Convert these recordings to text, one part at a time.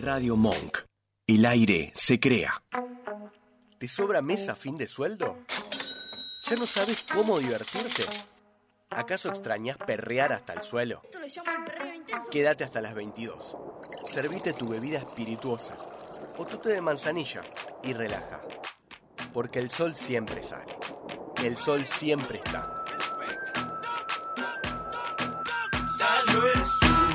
Radio Monk. El aire se crea. ¿Te sobra mes a fin de sueldo? ¿Ya no sabes cómo divertirte? ¿Acaso extrañas perrear hasta el suelo? Quédate hasta las 22. Servite tu bebida espirituosa o tu té de manzanilla y relaja. Porque el sol siempre sale. El sol siempre está. Salió el sol,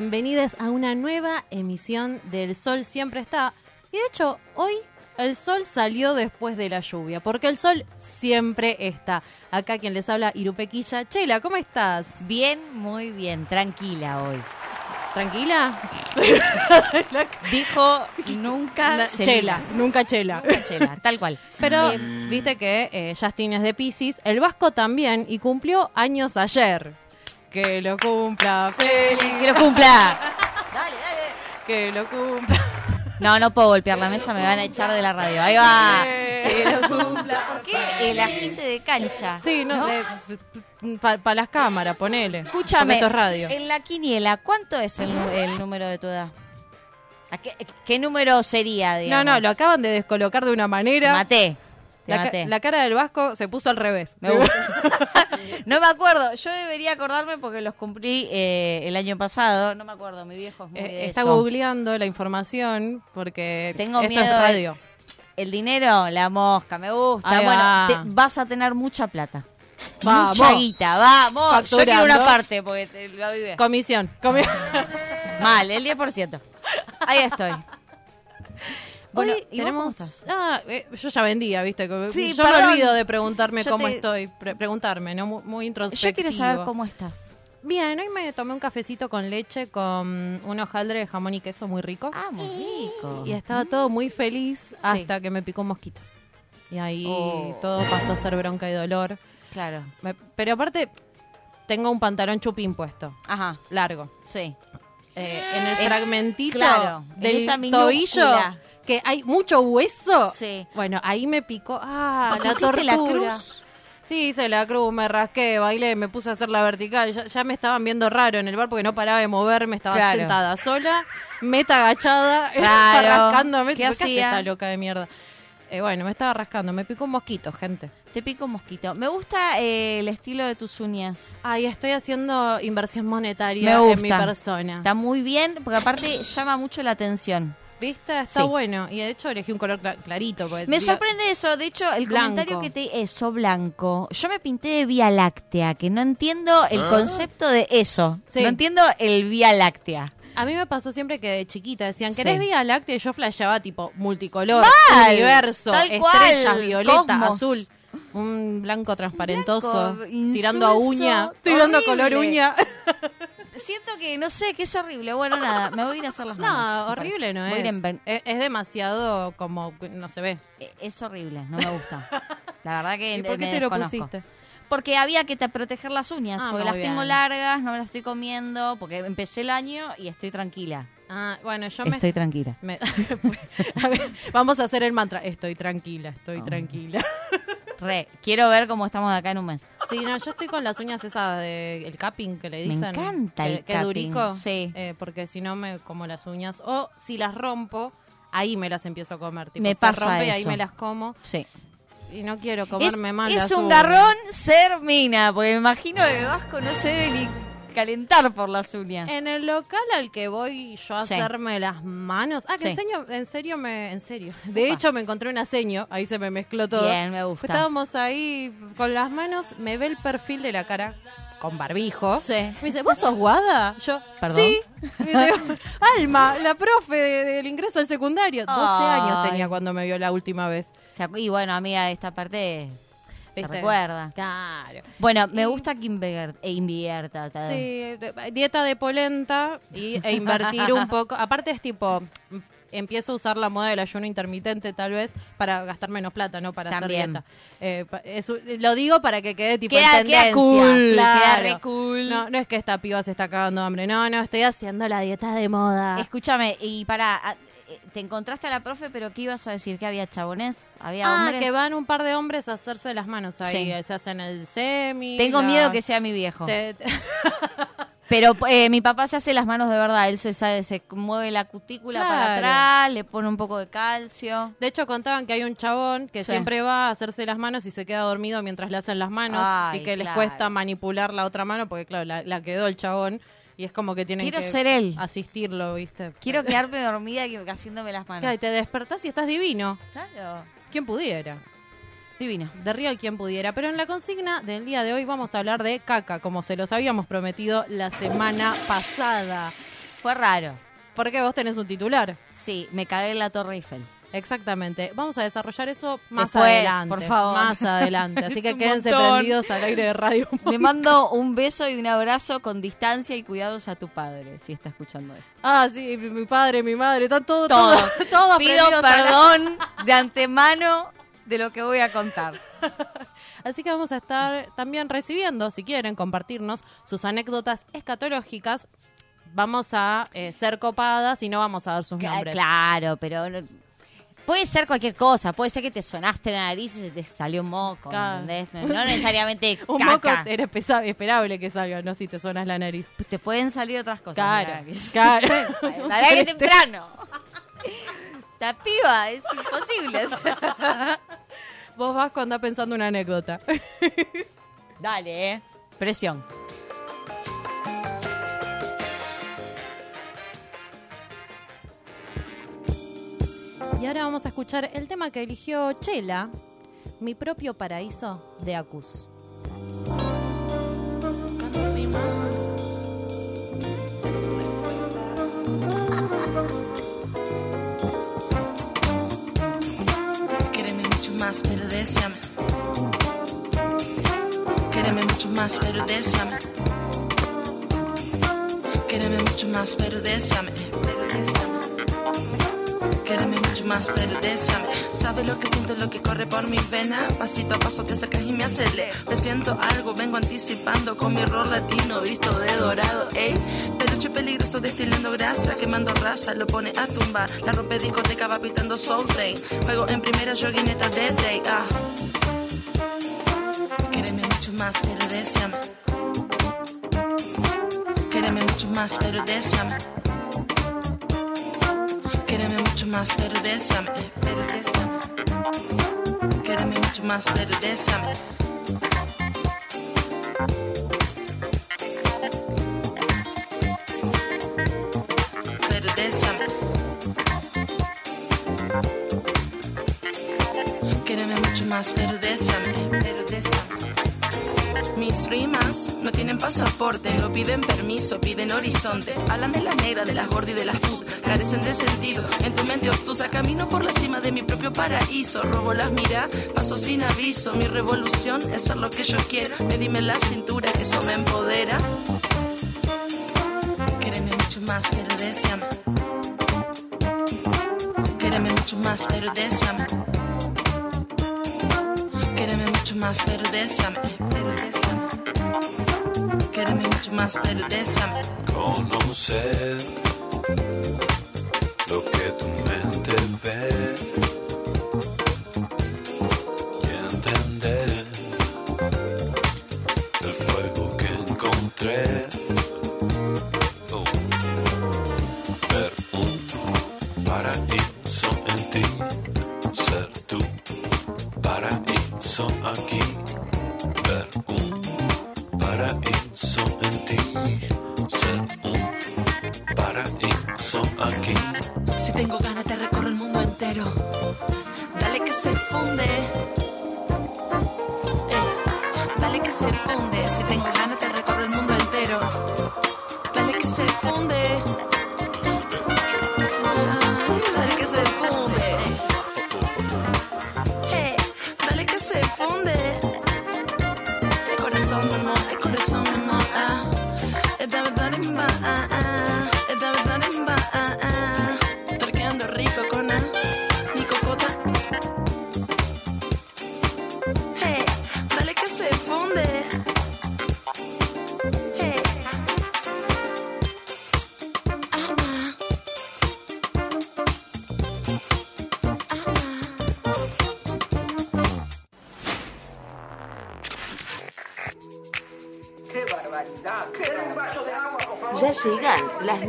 Bienvenidos a una nueva emisión del Sol Siempre Está. Y de hecho, hoy el sol salió después de la lluvia, porque el sol siempre está. Acá quien les habla, Irupequilla. Chela, ¿cómo estás? Bien, muy bien, tranquila hoy. ¿Tranquila? Dijo nunca chela, nunca chela. Nunca chela, tal cual. Pero Eh, viste que eh, Justin es de Pisces, el Vasco también, y cumplió años ayer. Que lo cumpla, feliz. que lo cumpla. Que lo cumpla. No, no puedo golpear la mesa, me van a echar de la radio. Ahí va. Que lo cumpla. ¿Por qué el agente de cancha? Sí, no, para las cámaras, ponele. Escúchame, Esto es radio. en la quiniela, ¿cuánto es el, número de tu edad? ¿A qué, qué número sería, No, digamos? no, lo acaban de descolocar de una manera. maté. Te La, ca- maté. la cara del Vasco se puso al revés. Me gusta. no me acuerdo. Yo debería acordarme porque los cumplí eh, el año pasado. No me acuerdo. Mi viejo es muy Eh, de está eso. googleando la información porque Tengo esto miedo es de- radio. El dinero, la mosca, me gusta. Ahí bueno, va. te- vas a tener mucha plata. Vamos. Mucha guita, vamos. Yo quiero una parte porque te la vive. Comisión. comi- Mal, el 10%. Ahí estoy. Bueno, Hoy ¿y vos tenemos. Ah, eh, yo ya vendía, ¿viste? Sí, yo perdón. me olvido de preguntarme Yo cómo te- estoy. pre- preguntarme, ¿no? Muy, muy introspectivo. Yo quiero saber cómo estás. Bien, hoy me tomé un cafecito con leche con un hojaldre de jamón y queso muy rico. Ah, muy rico. Y estaba todo muy feliz hasta que me picó un mosquito. Y ahí Oh. todo pasó a ser bronca y dolor. Claro. Me- pero aparte, tengo un pantalón chupín puesto, Ajá, largo. sí. Eh, en el Eh, fragmentito claro, del minúscula. Que hay mucho hueso. Sí. Bueno, ahí me picó. Ah, ¿Vos la tortura. la cruz? Sí, hice la cruz, me rasqué, bailé, me puse a hacer la vertical. Ya, ya me estaban viendo raro en el bar porque no paraba de moverme, estaba Claro. sentada sola, meta agachada, Claro. rascándome. ¿Qué hace hacía? esta loca de mierda? Eh, bueno, me estaba rascando, me picó un mosquito, gente. Te pico un mosquito. Me gusta eh, el estilo de tus uñas. Ay, estoy haciendo inversión monetaria en mi persona. Está muy bien, porque aparte llama mucho la atención. ¿Viste? Está Sí. bueno. Y de hecho elegí un color cla- clarito. porque Me sorprende eso, de hecho, el Blanco. comentario que te... Eso, blanco. Yo me pinté de Vía Láctea, que no entiendo el concepto de eso. Sí. No entiendo el Vía Láctea. A mí me pasó siempre que de chiquita decían, Sí. ¿querés Vía Láctea? Y yo flasheaba tipo multicolor, Mal, universo, tal estrellas, cual, violeta, cosmos. azul. Un blanco transparentoso, Blanco, tirando a uña, tirando a color horrible. uña. Siento que, no sé, que es horrible. Bueno, nada, me voy a ir a hacer las manos. No, horrible no es. en es. es demasiado como, no se ve. Eh, Es horrible, no me gusta. La verdad que ¿Y por me qué te lo pusiste? Porque había que te- proteger las uñas, Ah, porque las tengo largas, no me las estoy comiendo, porque empecé el año y estoy tranquila. Ah, bueno, yo me... Estoy tranquila. me- A ver, vamos a hacer el mantra. Estoy tranquila, Ah. estoy tranquila. Re, quiero ver cómo estamos de acá en un mes. Sí, no, yo estoy con las uñas esas de el capping que le Me dicen. encanta que, el que capping, durico. sí. Eh, porque si no me como las uñas. O si las rompo, ahí me las empiezo a comer. Tipo, Me se pasa rompe y ahí eso. me las como. Sí. Y no quiero Es, comerme mal. es las un uñas. garrón ser mina, porque me imagino que Vasco no se debe ni calentar por las uñas. En el local al que voy yo a Sí. hacerme las manos. Ah, que Sí. enseño, en serio me, en serio. De hecho me encontré una seño, ahí se me mezcló todo. Bien, me gusta. Estábamos ahí con las manos, me ve el perfil de la cara con barbijo. Sí. Me dice, ¿vos sos Guada? Yo, ¿Perdón? sí. Digo, Alma, la profe de- del ingreso al secundario. 12 Ay. años tenía cuando me vio la última vez. Se acu- y bueno, amiga, esta parte se recuerda. Claro. Bueno, me Y- gusta que e invierta. ta- Sí, de- dieta de polenta y, e invertir un poco. Aparte es tipo, empiezo a usar la moda del ayuno intermitente tal vez para gastar menos plata, no para También. hacer dieta. Eh, lo digo para que quede tipo Queda- en queda cool, claro. queda re cool. No, no es que esta piba se está cagando de hambre, no, no, estoy haciendo la dieta de moda. Escúchame, y para. Te encontraste a la profe, pero ¿qué ibas a decir? ¿Que había chabones? ¿Había Ah, hombres? que van un par de hombres a hacerse las manos ahí, Sí. eh, se hacen el semi. Tengo la- miedo que sea mi viejo. te- Pero eh, mi papá se hace las manos de verdad. Él se sabe, se mueve la cutícula para atrás, le pone un poco de calcio. De hecho, contaban que hay un chabón que Sí. siempre va a hacerse las manos y se queda dormido mientras le hacen las manos Ay, y que les cuesta manipular la otra mano porque, claro, la, la quedó el chabón y es como que tienen Quiero que ser él. asistirlo, ¿viste? Quiero quedarme dormida y haciéndome las manos. Claro, y te despertás y estás divino. Claro. ¿Quién pudiera? Divino. De real quien pudiera. Pero en la consigna del día de hoy vamos a hablar de caca, como se los habíamos prometido la semana pasada. Fue raro. Porque vos tenés un titular. Sí, me cagué en la Torre Eiffel. Exactamente. Vamos a desarrollar eso más Después, adelante. por favor. Más adelante. Así que quédense montón. prendidos al aire de radio. Le mando un beso y un abrazo con distancia y cuidados a tu padre, si está escuchando esto. Ah, sí, mi, padre, mi madre, están todos, Todo. todos, todos Pido la- perdón de antemano de lo que voy a contar. Así que vamos a estar también recibiendo, si quieren, compartirnos sus anécdotas escatológicas. Vamos a eh, ser copadas y no vamos a dar sus nombres. Claro, pero puede ser cualquier cosa. Puede ser que te sonaste la nariz y se te salió un moco, Claro. ¿entendés? No, no necesariamente Un moco era pesa- esperable que salga, no si te sonas la nariz. Te pueden salir otras cosas. Claro, claro. Aire temprano. La piba, es imposible. Vos vas cuando andás pensando una anécdota. Dale, eh. Presión. Y ahora vamos a escuchar el tema que eligió Chela, Mi propio paraíso de Acus. Quéreme mucho más, pero deseame. Quéreme mucho más, pero deseame. Quéreme mucho más, pero deseame. Pero deseame. Quéreme mucho más, pero deseame. Sabes lo que siento, lo que corre por mis venas. Pasito a paso te acercas y me acelera. Me siento algo, vengo anticipando con mi rol latino visto de dorado. Ey, peluche peligroso destilando grasa, quemando raza, lo pone a tumbar. La rompe discoteca va pitando Soul Train. Juego en primera joguineta de Drake. Ah. Quéreme mucho más, pero deseame. Quéreme mucho más, pero deseame. Mucho más, pero deseame, pero mucho más, pero deseame. Pero mucho más, pero deseame, pero deseame. Mis rimas no tienen pasaporte, no piden permiso, piden horizonte. Hablan de la negra, de las gordas y de las food, carecen de sentido. En tu mente obtusa, camino por la cima de mi propio paraíso. Robo las miras, paso sin aviso. Mi revolución es ser lo que yo quiera. Medime la cintura, que eso me empodera. Quéreme mucho más, pero deseame. Quéreme mucho más, pero deseame. Quéreme mucho más, pero deseame, pero deseame. Quéreme mucho más, pero deseame. conocer lo que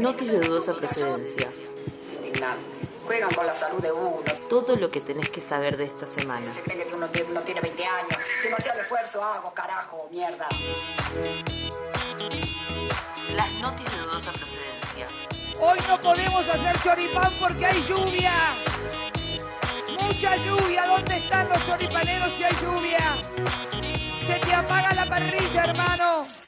las noticias de dudosa procedencia. Juegan con la salud de uno. Todo lo que tenés que saber de esta semana. Se creen que uno tiene, uno tiene 20 años. Demasiado esfuerzo hago, carajo, mierda. Las noticias de dudosa procedencia. Hoy no podemos hacer choripán porque hay lluvia. Mucha lluvia. ¿Dónde están los choripaneros si hay lluvia? Se te apaga la parrilla, hermano.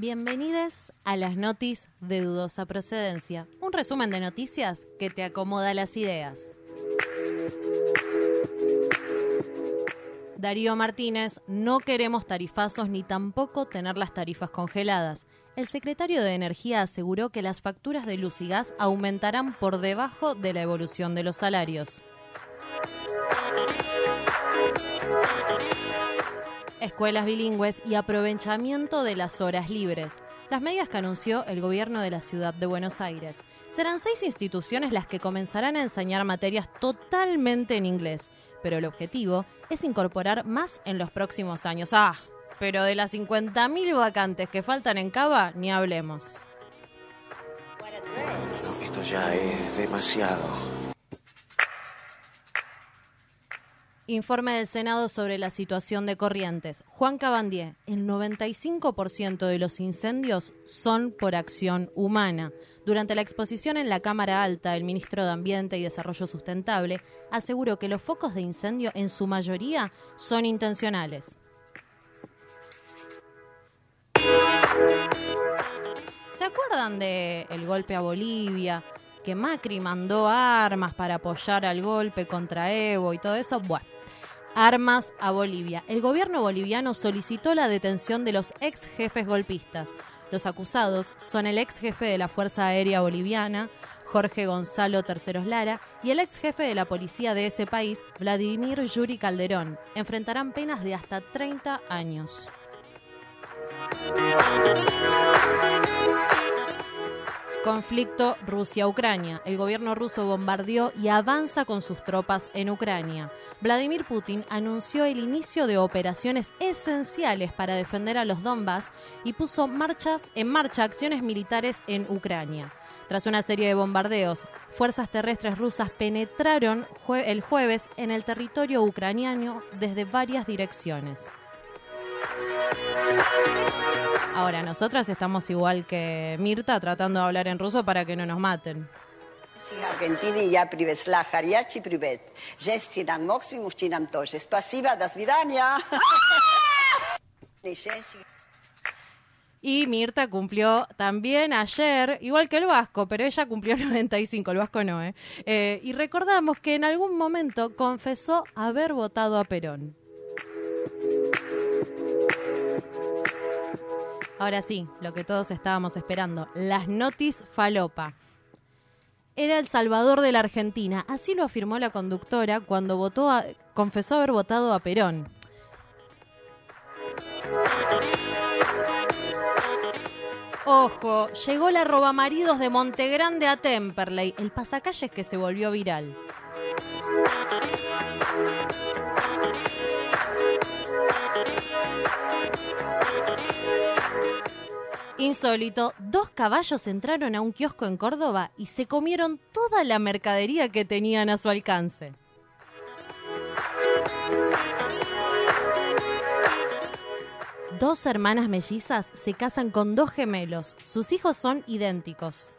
Bienvenidos a las notis de dudosa procedencia, un resumen de noticias que te acomoda las ideas. Darío Martínez, no queremos tarifazos ni tampoco tener las tarifas congeladas. El secretario de Energía aseguró que las facturas de luz y gas aumentarán por debajo de la evolución de los salarios. Escuelas bilingües y aprovechamiento de las horas libres. Las medidas que anunció el gobierno de la ciudad de Buenos Aires. Serán seis instituciones las que comenzarán a enseñar materias totalmente en inglés, pero el objetivo es incorporar más en los próximos años. Ah, pero de las 50.000 vacantes que faltan en Cava, ni hablemos. Esto ya es demasiado. Informe del Senado sobre la situación de Corrientes. Juan Cabandier, el 95% de los incendios son por acción humana. Durante la exposición en la Cámara Alta, el ministro de Ambiente y Desarrollo Sustentable aseguró que los focos de incendio en su mayoría son intencionales. ¿Se acuerdan del el golpe a Bolivia? Que Macri mandó armas para apoyar al golpe contra Evo y todo eso. Bueno, armas a Bolivia. El gobierno boliviano solicitó la detención de los ex jefes golpistas. Los acusados son el ex jefe de la Fuerza Aérea Boliviana, Jorge Gonzalo Terceros Lara, y el ex jefe de la policía de ese país, Vladimir Yuri Calderón. Enfrentarán penas de hasta 30 años. Conflicto Rusia-Ucrania. El gobierno ruso bombardeó y avanza con sus tropas en Ucrania. Vladimir Putin anunció el inicio de operaciones esenciales para defender a los Donbass y puso marchas, en marcha acciones militares en Ucrania. Tras una serie de bombardeos, fuerzas terrestres rusas penetraron el jueves en el territorio ucraniano desde varias direcciones. Ahora, nosotras estamos igual que Mirta tratando de hablar en ruso para que no nos maten. Аргентины я привезла горячий привет. Женщинам, моксим, мужчинам тоже. Спасибо, до свидания. Y Mirta cumplió también ayer, igual que el Vasco, pero ella cumplió 95, el Vasco no, ¿eh? eh y recordamos que en algún momento confesó haber votado a Perón. Ahora sí, lo que todos estábamos esperando, las notis falopa. Era el salvador de la Argentina, así lo afirmó la conductora cuando votó a, confesó haber votado a Perón. Ojo, llegó la roba maridos de Montegrande a Temperley, el pasacalles que se volvió viral. Insólito, dos caballos entraron a un kiosco en Córdoba y se comieron toda la mercadería que tenían a su alcance. Dos hermanas mellizas se casan con dos gemelos. Sus hijos son idénticos.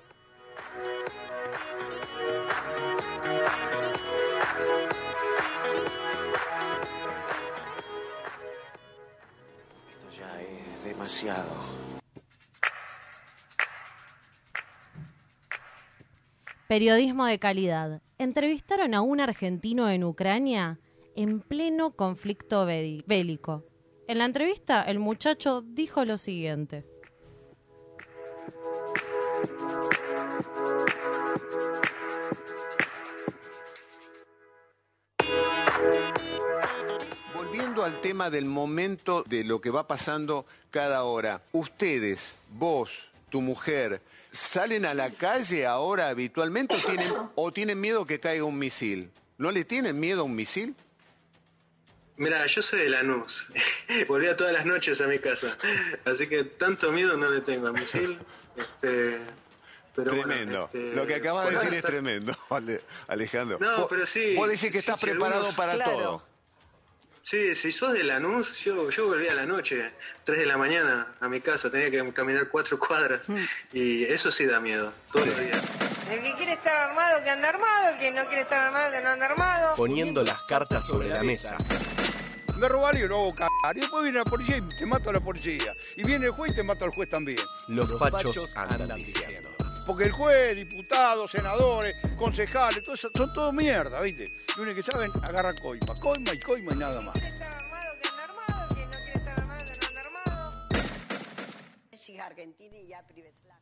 Esto ya es demasiado. Periodismo de calidad. Entrevistaron a un argentino en Ucrania en pleno conflicto bélico. En la entrevista, el muchacho dijo lo siguiente. Volviendo al tema del momento de lo que va pasando cada hora, ustedes, vos, tu mujer, ¿Salen a la calle ahora habitualmente o tienen, o tienen miedo que caiga un misil? ¿No le tienen miedo a un misil? Mira, yo soy de Lanús. Volvía todas las noches a mi casa. Así que tanto miedo no le tengo a misil. Este, pero bueno, tremendo. este, Lo que acabas de decir es tremendo, Ale- Alejandro. No, Vos- pero sí. Vos decís que estás sí, preparado algunos- para Claro. todo. Sí, si sos de Lanús, yo, yo volvía a la noche, 3 de la mañana, a mi casa. Tenía que caminar cuatro cuadras. Mm. Y eso sí da miedo, todos los días. El que quiere estar armado, que anda armado. El que no quiere estar armado, que no anda armado. Poniendo las cartas sobre la mesa. Me robaron y lo hago cagar. Y después viene la policía y te mata a la policía. Y viene el juez y te mata al juez también. Los fachos andan diciendo. Porque el juez, diputados, senadores, concejales, todo eso, son todo mierda, ¿viste? Lo único que saben, agarra coima. Coima y coima y nada más. Ya Priveslav.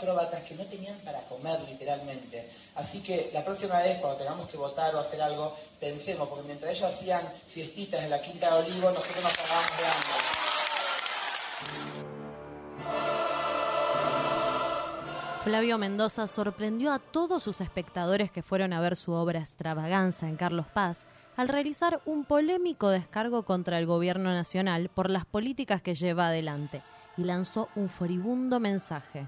Acróbatas que no tenían para comer literalmente. Así que la próxima vez, cuando tengamos que votar o hacer algo, pensemos, porque mientras ellos hacían fiestitas en la Quinta de Olivo, nosotros nos pagábamos de hambre. Flavio Mendoza sorprendió a todos sus espectadores que fueron a ver su obra Extravaganza en Carlos Paz al realizar un polémico descargo contra el gobierno nacional por las políticas que lleva adelante y lanzó un furibundo mensaje.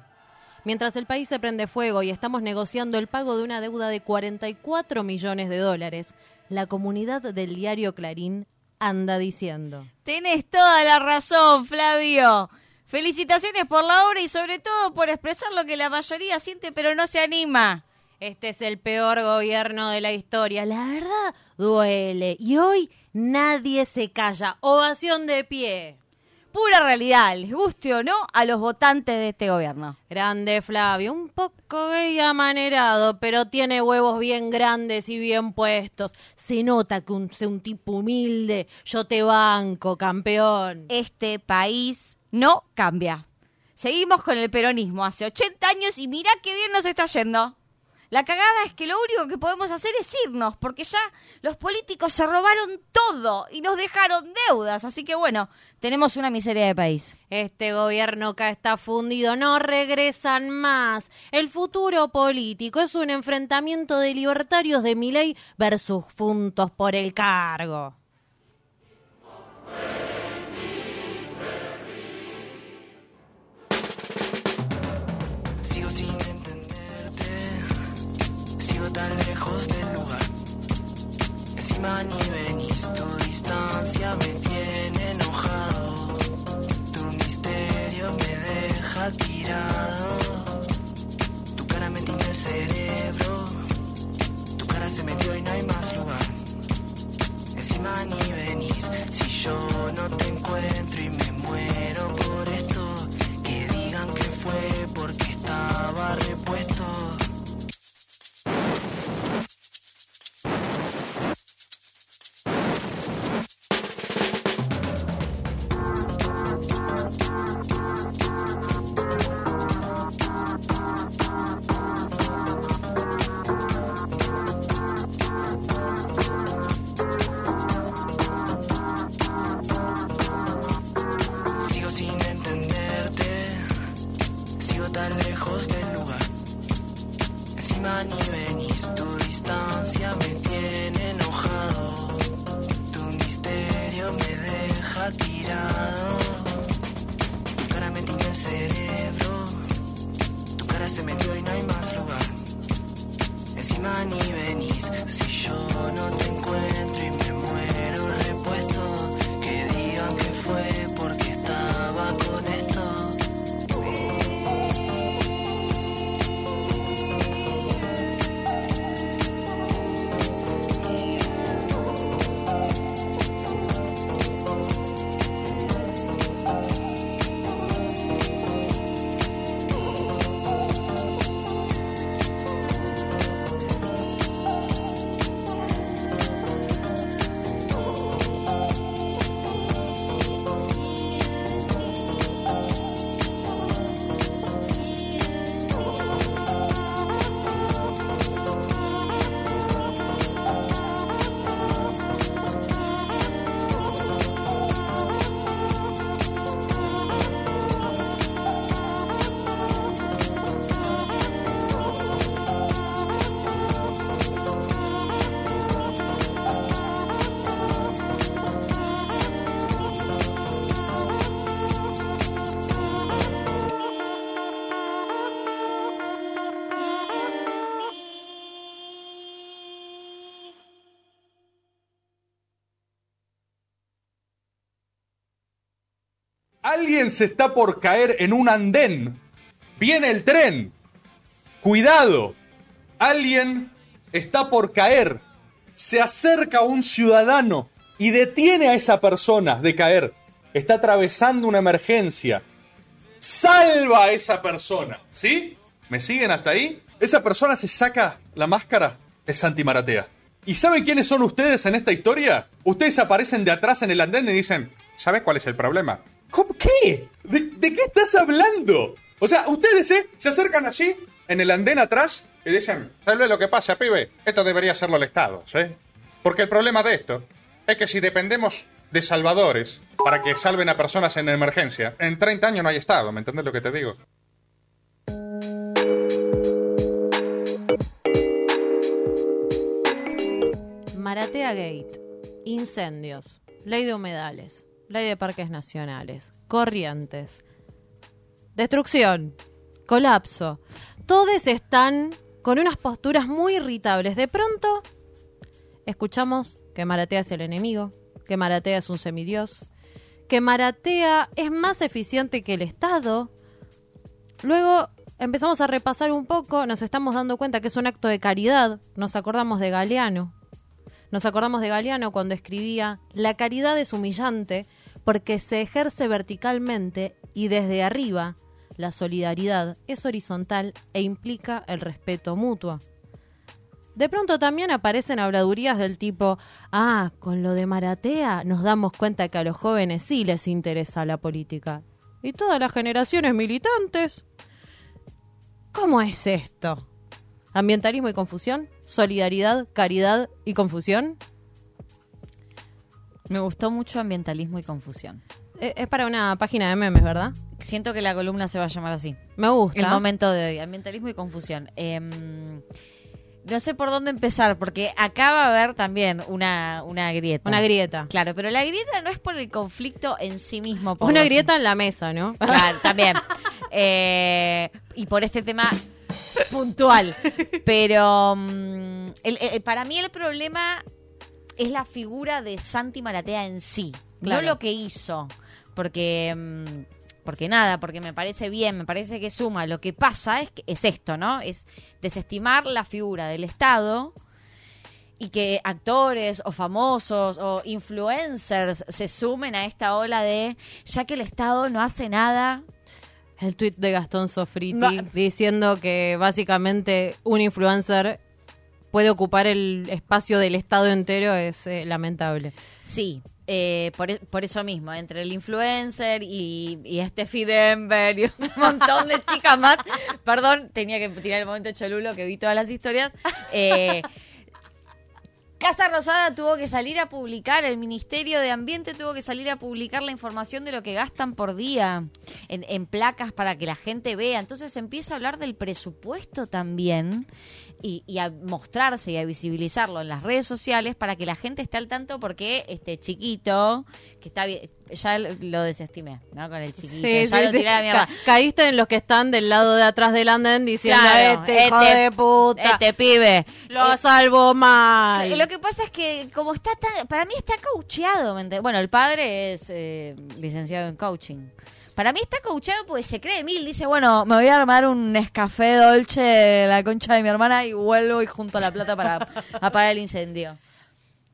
Mientras el país se prende fuego y estamos negociando el pago de una deuda de 44 millones de dólares, la comunidad del diario Clarín anda diciendo. Tenés toda la razón, Flavio. Felicitaciones por la obra y sobre todo por expresar lo que la mayoría siente pero no se anima. Este es el peor gobierno de la historia. La verdad duele. Y hoy nadie se calla. Ovación de pie. Pura realidad, les guste o no a los votantes de este gobierno. Grande Flavio, un poco gay amanerado, pero tiene huevos bien grandes y bien puestos. Se nota que un, es un tipo humilde. Yo te banco, campeón. Este país no cambia. Seguimos con el peronismo hace 80 años y mirá qué bien nos está yendo. La cagada es que lo único que podemos hacer es irnos, porque ya los políticos se robaron todo y nos dejaron deudas. Así que bueno, tenemos una miseria de país. Este gobierno acá está fundido, no regresan más. El futuro político es un enfrentamiento de libertarios de Miley versus Juntos por el Cargo. Sigo sin entenderte, sigo tan lejos del lugar. Encima ni venís, tu distancia me tiene enojado. Tu misterio me deja tirado. Tu cara me tiñe el cerebro, tu cara se metió y no hay más lugar. Encima ni venís, si yo no te encuentro y me muero por esto. Que digan que fue porque estaba repuesto. Alguien se está por caer en un andén. Viene el tren. Cuidado. Alguien está por caer. Se acerca un ciudadano y detiene a esa persona de caer. Está atravesando una emergencia. Salva a esa persona. ¿Sí? ¿Me siguen hasta ahí? Esa persona se saca la máscara. Es Santi Maratea. ¿Y saben quiénes son ustedes en esta historia? Ustedes aparecen de atrás en el andén y dicen, ¿sabes cuál es el problema? ¿Cómo qué? ¿De, de qué estás hablando? O sea, ustedes ¿eh? se acercan así, en el andén atrás, y dicen, ¿sabes lo que pasa, pibe? Esto debería hacerlo el Estado, ¿sí? Porque el problema de esto es que si dependemos de salvadores para que salven a personas en emergencia, en 30 años no hay Estado, ¿me entiendes lo que te digo? Maratea Gate, incendios, ley de humedales, ley de parques nacionales, corrientes, destrucción, colapso. Todos están con unas posturas muy irritables. De pronto, escuchamos que Maratea es el enemigo, que Maratea es un semidios, que Maratea es más eficiente que el Estado. Luego empezamos a repasar un poco, nos estamos dando cuenta que es un acto de caridad. Nos acordamos de Galeano. Nos acordamos de Galeano cuando escribía, la caridad es humillante porque se ejerce verticalmente y desde arriba. La solidaridad es horizontal e implica el respeto mutuo. De pronto también aparecen habladurías del tipo, ah, con lo de Maratea nos damos cuenta que a los jóvenes sí les interesa la política. Y todas las generaciones militantes. ¿Cómo es esto? ¿Ambientalismo y confusión? ¿Solidaridad, caridad y confusión? Me gustó mucho ambientalismo y confusión. Eh, Es para una página de memes, ¿verdad? Siento que la columna se va a llamar así. Me gusta. El momento de hoy, ambientalismo y confusión. Em, no sé por dónde empezar, porque acá va a haber también una, una grieta. Una grieta. Claro, pero la grieta no es por el conflicto en sí mismo. por Una grieta en la mesa, ¿no? Claro, también. Eh, y por este tema puntual. Pero mm, el- el- para mí el problema es la figura de Santi Maratea en sí, Claro. no lo que hizo. Porque, mm, porque nada, porque me parece bien, me parece que suma. Lo que pasa es, que, es esto, ¿no? Es desestimar la figura del Estado y que actores o famosos o influencers se sumen a esta ola de ya que el Estado no hace nada. El tweet de Gastón Sofriti diciendo que básicamente un influencer puede ocupar el espacio del Estado entero es eh, lamentable. Sí, eh, por, e- por eso mismo, entre el influencer y, y Steffi Denver y un montón de chicas más. Perdón, tenía que tirar el momento cholulo que vi todas las historias. Eh, Casa Rosada tuvo que salir a publicar, el Ministerio de Ambiente tuvo que salir a publicar la información de lo que gastan por día en, en placas para que la gente vea. Entonces se empieza a hablar del presupuesto también y, y a mostrarse y a visibilizarlo en las redes sociales para que la gente esté al tanto porque este chiquito, que está bien, ya lo desestimé, ¿no? Con el chiquito, Sí, ya sí, lo sí. tiré a mierda. Ca- caíste en los que están del lado de atrás del andén diciendo, Claro, este hijo este- de puta, Este pibe. lo salvo mal. Lo que pasa es que como está tan, para mí está coacheado, ¿me? Bueno, el padre es eh, licenciado en coaching. Para mí está coacheado porque se cree mil. Dice, bueno, me voy a armar un escafé dolce la concha de mi hermana y vuelvo y junto la plata para apagar el incendio.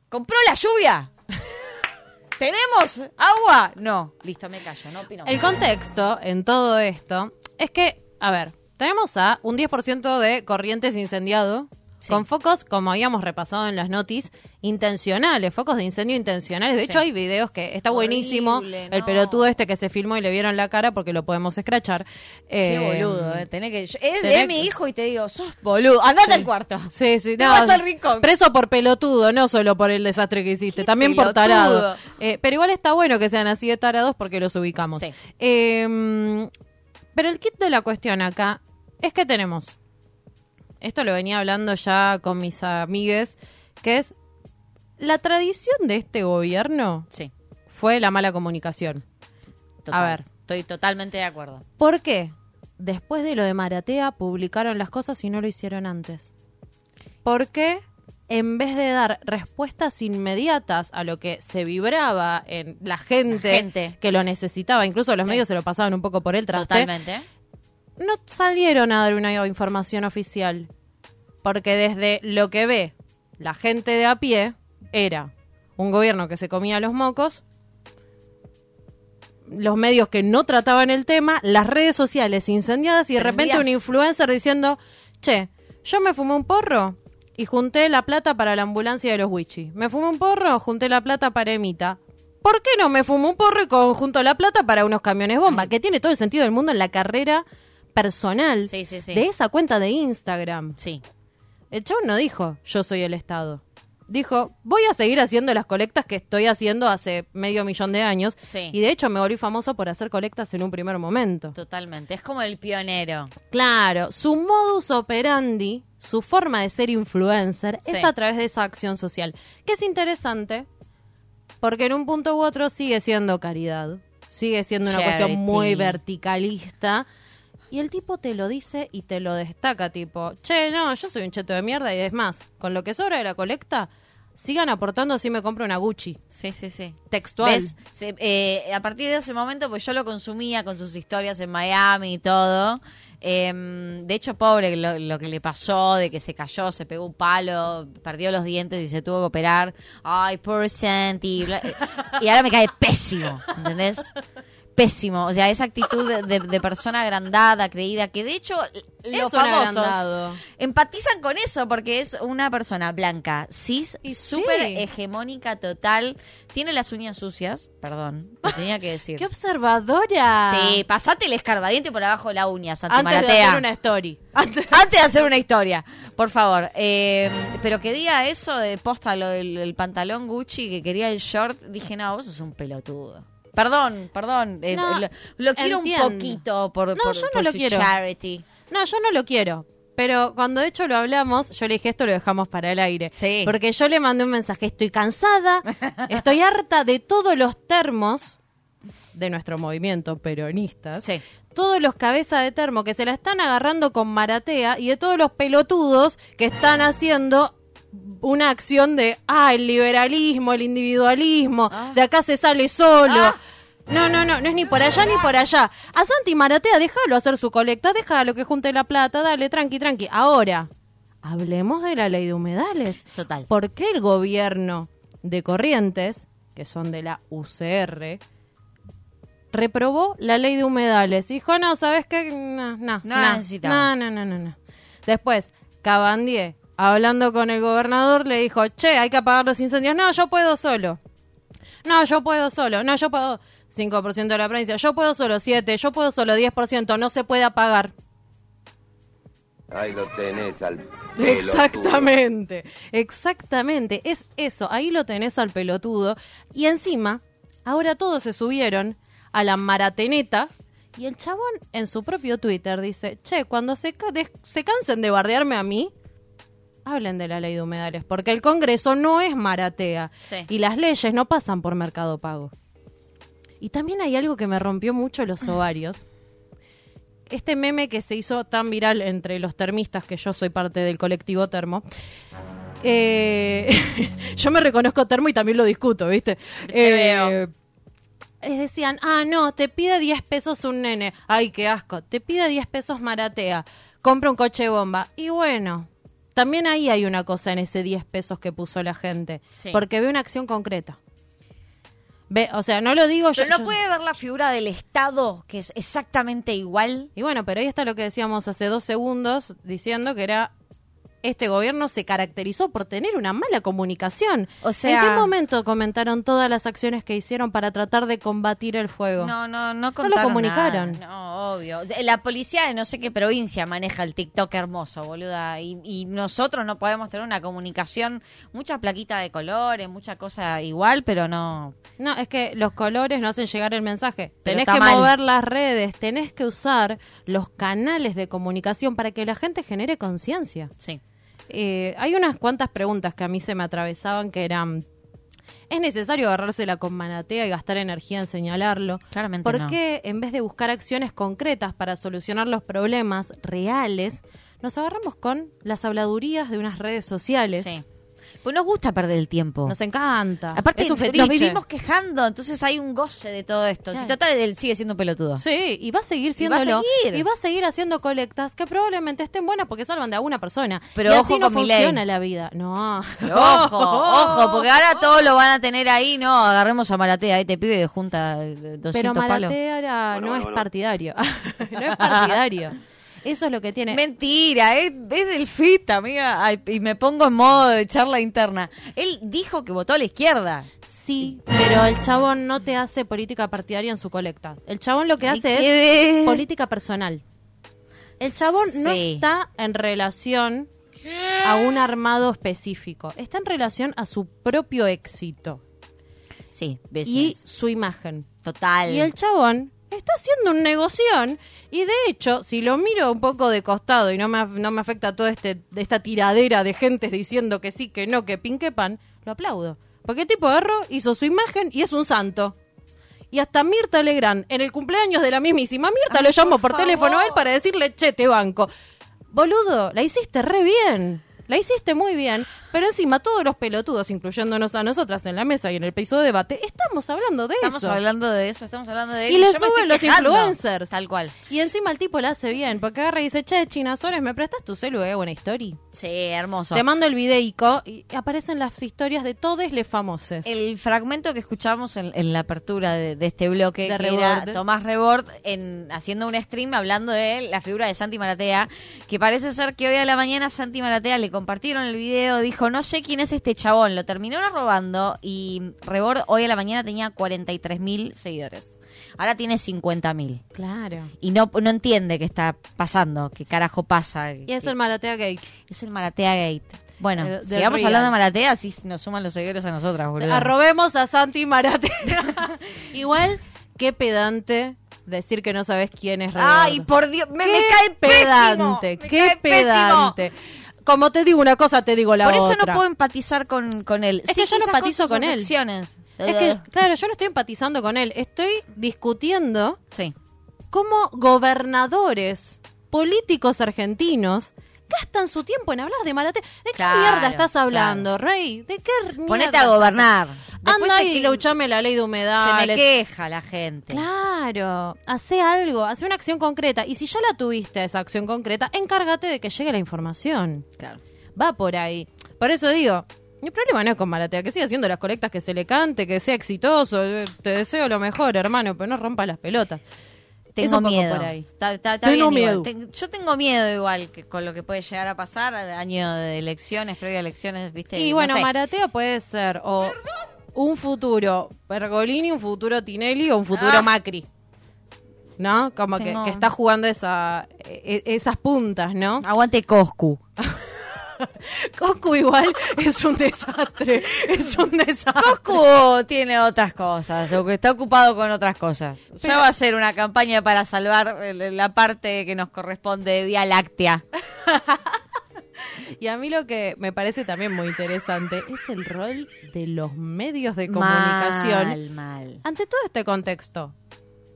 ¿Compró la lluvia? ¿Tenemos agua? No. Listo, me callo, no opino El contexto en todo esto es que, a ver, tenemos a un 10% de corrientes incendiado con focos, como habíamos repasado en las notis, intencionales, focos de incendio intencionales. De Sí. hecho, hay videos que está buenísimo. El no. pelotudo este que se filmó y le vieron la cara porque lo podemos escrachar. Qué Eh, boludo, eh. Tenés que, es, tenés es mi hijo y te digo, sos boludo. Andate al cuarto. Sí, sí, Te no, vas al rincón. Preso por pelotudo, no solo por el desastre que hiciste, también por tarado. Eh, pero igual está bueno que sean así de tarados porque los ubicamos. Sí. Eh, pero el kit de la cuestión acá es que tenemos. Esto lo venía hablando ya con mis amigues, que es la tradición de este gobierno Sí. fue la mala comunicación. Total. A ver, Estoy totalmente de acuerdo. ¿por qué? Después de lo de Maratea publicaron las cosas y no lo hicieron antes. ¿Por qué? en vez de dar respuestas inmediatas a lo que se vibraba en la gente, La gente. que lo necesitaba, incluso los Sí. medios se lo pasaban un poco por el traste, Totalmente. No salieron a dar una información oficial. Porque desde lo que ve la gente de a pie era un gobierno que se comía los mocos, los medios que no trataban el tema, las redes sociales incendiadas y de repente un influencer diciendo, che, yo me fumé un porro y junté la plata para la ambulancia de los Wichi. Me fumé un porro, junté la plata para Emita. ¿Por qué no me fumo un porro y conjunto la plata para unos camiones bomba? Que tiene todo el sentido del mundo en la carrera personal Sí, sí, sí. de esa cuenta de Instagram. Sí. El chabón no dijo, yo soy el Estado. Dijo, voy a seguir haciendo las colectas que estoy haciendo hace medio millón de años. Sí. Y de hecho me volví famoso por hacer colectas en un primer momento. Totalmente. Es como el pionero. Claro, su modus operandi, su forma de ser influencer, es a través de esa acción social. Que es interesante, porque en un punto u otro sigue siendo caridad. Sigue siendo una Charity. cuestión muy verticalista. Y el tipo te lo dice y te lo destaca, tipo, che, no, yo soy un cheto de mierda y es más, con lo que sobra de la colecta, sigan aportando así me compro una Gucci. Sí, sí, sí. Textual. ¿Ves? Se- eh, a partir de ese momento, pues yo lo consumía con sus historias en Miami y todo. Em, de hecho, pobre lo, lo que le pasó, de que se cayó, se pegó un palo, perdió los dientes y se tuvo que operar. Ay, poor Santi. bla- Y ahora me cae pésimo, ¿entendés? Pésimo. O sea, esa actitud de, de- de persona agrandada, creída, que de hecho los famosos empatizan con eso porque es una persona blanca, cis, Y súper sí. hegemónica total. Tiene las uñas sucias, perdón, lo tenía que decir. ¡Qué observadora! Sí, pasate el escarbadiente por abajo de la uña, Santi Antes de Maratea. hacer una story. Antes de hacer una historia, por favor. Eh, pero que diga eso de posta lo del el pantalón Gucci, que quería el short, dije, no, vos sos un pelotudo. Perdón, perdón. eh, No, lo, lo quiero entiendo. un poquito por, No, por- yo no por lo su quiero. charity. No, yo no lo quiero. Pero cuando de hecho lo hablamos, yo le dije esto lo dejamos para el aire. Sí. Porque yo le mandé un mensaje, estoy cansada, estoy harta de todos los termos de nuestro movimiento peronistas. Sí. Todos los cabezas de termo que se la están agarrando con maratea y de todos los pelotudos que están haciendo una acción de, ah, el liberalismo, el individualismo, de acá se sale solo. Ah. No, no, no, no es ni por allá ni por allá. A Santi Maratea, déjalo hacer su colecta, déjalo que junte la plata, dale, tranqui, tranqui. Ahora, hablemos de la ley de humedales. Total. ¿Por qué el gobierno de Corrientes, que son de la UCR, reprobó la ley de humedales? Dijo, no, ¿sabes qué? No, no, No. No, no, no, no, no. Después, Cabandier, hablando con el gobernador, le dijo, che, hay que apagar los incendios. No, yo puedo solo. No, yo puedo solo. No, yo puedo 5% de la provincia. Yo puedo solo 7. Yo puedo solo 10%. No se puede apagar. Ahí lo tenés al pelotudo. Exactamente, exactamente. Es eso, ahí lo tenés al pelotudo. Y encima, ahora todos se subieron a la marateneta. Y el chabón en su propio Twitter dice, che, cuando se, ca- se cansen de bardearme a mí, hablen de la ley de humedales, porque el Congreso no es maratea Sí. y las leyes no pasan por mercado pago. Y también hay algo que me rompió mucho los ovarios. Este meme que se hizo tan viral entre los termistas, que yo soy parte del colectivo Termo. eh, yo me reconozco Termo y también lo discuto, ¿viste? Te veo. eh, decían, ah, no, te pide 10 pesos un nene. Ay, qué asco. Te pide 10 pesos maratea. Compra un coche bomba. Y bueno, también ahí hay una cosa en ese 10 pesos que puso la gente. Sí. Porque ve una acción concreta. Ve, o sea, no lo digo yo. Pero no puede ver la figura del Estado, que es exactamente igual. Y bueno, pero ahí está lo que decíamos hace dos segundos, diciendo que era este gobierno se caracterizó por tener una mala comunicación. O sea- ¿En qué momento comentaron todas las acciones que hicieron para tratar de combatir el fuego? No, no, no lo contaron comunicaron. nada. No, obvio. La policía de no sé qué provincia maneja el TikTok hermoso, boluda. Y, y nosotros no podemos tener una comunicación, mucha plaquita de colores, mucha cosa igual, pero no. No, es que los colores no hacen llegar el mensaje. Pero tenés que mal. mover las redes, tenés que usar los canales de comunicación para que la gente genere conciencia. Sí. Eh, hay unas cuantas preguntas que a mí se me atravesaban que eran... ¿Es necesario agarrársela con manatea y gastar energía en señalarlo? Claramente ¿Por no. qué en vez de buscar acciones concretas para solucionar los problemas reales, nos agarramos con las habladurías de unas redes sociales? Sí. Pues nos gusta perder el tiempo. Nos encanta. Aparte, es un nos vivimos quejando, entonces hay un goce de todo esto. Claro. Si total, él sigue siendo un pelotudo. Sí, y va a seguir Y va a siéndolo. seguir. Y va a seguir haciendo colectas que probablemente estén buenas porque salvan de alguna persona. Pero y ojo así no con funciona la vida. No. Pero ojo, ojo, porque ahora todos lo van a tener ahí, no, agarremos a Maratea, este pibe de junta eh, 200 Pero palos. Maratea ahora no es partidario. no es partidario. Eso es lo que tiene. Mentira, es, es del FIT, amiga. Ay, y me pongo en modo de charla interna. Él dijo que votó a la izquierda. Sí, pero el chabón no te hace política partidaria en su colecta. El chabón lo que hace es política personal. El chabón no está en relación a un armado específico. Está en relación a su propio éxito Sí, y business. su imagen. Total. Y el chabón está haciendo un negoción y de hecho, si lo miro un poco de costado y no me, no me afecta toda este, esta tiradera de gente diciendo que sí, que no, que pin, que pan, lo aplaudo. Porque el tipo agarró, hizo su imagen y es un santo. Y hasta Mirta Legrand, en el cumpleaños de la mismísima Mirta, Ay, lo llamó por por, teléfono a él para decirle, che, te banco. Boludo, la hiciste re bien. La hiciste muy bien, pero encima todos los pelotudos, incluyéndonos a nosotras en la mesa y en el piso de debate, estamos hablando de Estamos eso. hablando de eso, estamos hablando de él. Y le suben los quejando. influencers. Tal cual. Y encima el tipo la hace bien, porque agarra y dice, che, China Suárez, ¿me prestas tu celu? Eh, buena historia. Sí, hermoso. Te mando el videico y aparecen las historias de todos los famosos. El fragmento que escuchamos en, en la apertura de, de este bloque, De que era. Tomás Rebord en, haciendo un stream hablando de la figura de Santi Maratea, que parece ser que hoy a la mañana Santi Maratea le compartieron el video, dijo, no sé quién es este chabón, lo terminó robando y Rebord hoy a la mañana tenía 43 mil seguidores. Ahora tiene 50 mil. Claro. Y no, no entiende qué está pasando, qué carajo pasa. Y es el Maratea Gate. Es el Maratea Gate. Bueno, sigamos Real. hablando de Maratea, así nos suman los seguidores a nosotras, boludo. Arrobemos a Santi Maratea. Igual, qué pedante decir que no sabes quién es Rebord. Ay, por Dios, me, cae pedante, pésimo, me qué cae pésimo. Como te digo una cosa, te digo la Por eso otra. no puedo empatizar con, con él. Es Sí, que yo no empatizo con él. acciones. Es que, claro, yo no estoy empatizando con él. Estoy discutiendo Sí. cómo gobernadores políticos argentinos gastan su tiempo en hablar de Maratea. ¿De qué Claro, mierda estás hablando, Rey? ¿De qué mierda Ponete a gobernar. Después Anda y luchame la ley de humedad. Se me queja la gente. Claro, hace algo, hace una acción concreta. Y si ya la tuviste esa acción concreta, encárgate de que llegue la información. Claro. Va por ahí. Por eso digo, mi problema no es con Maratea, que siga haciendo las colectas que se le cante, que sea exitoso. eh, Te deseo lo mejor, hermano, pero no rompas las pelotas. Tengo miedo. por ahí. Está- está- está Tengo bien miedo. Ten- yo tengo miedo igual que con lo que puede llegar a pasar al año de elecciones, previo a elecciones, ¿viste? Y No bueno, sé. Maratea puede ser o un futuro Pergolini, un futuro Tinelli o un futuro Ah. Macri. ¿No? Como que, que está jugando esa, e- esas puntas, ¿no? Aguante Coscu. Coscu igual es un desastre. Es un desastre. Coscu tiene otras cosas, o que está ocupado con otras cosas. Ya va a ser una campaña para salvar eh, la parte que nos corresponde de Vía Láctea. Y a mí lo que me parece también muy interesante es el rol de los medios de comunicación Mal, mal. ante todo este contexto.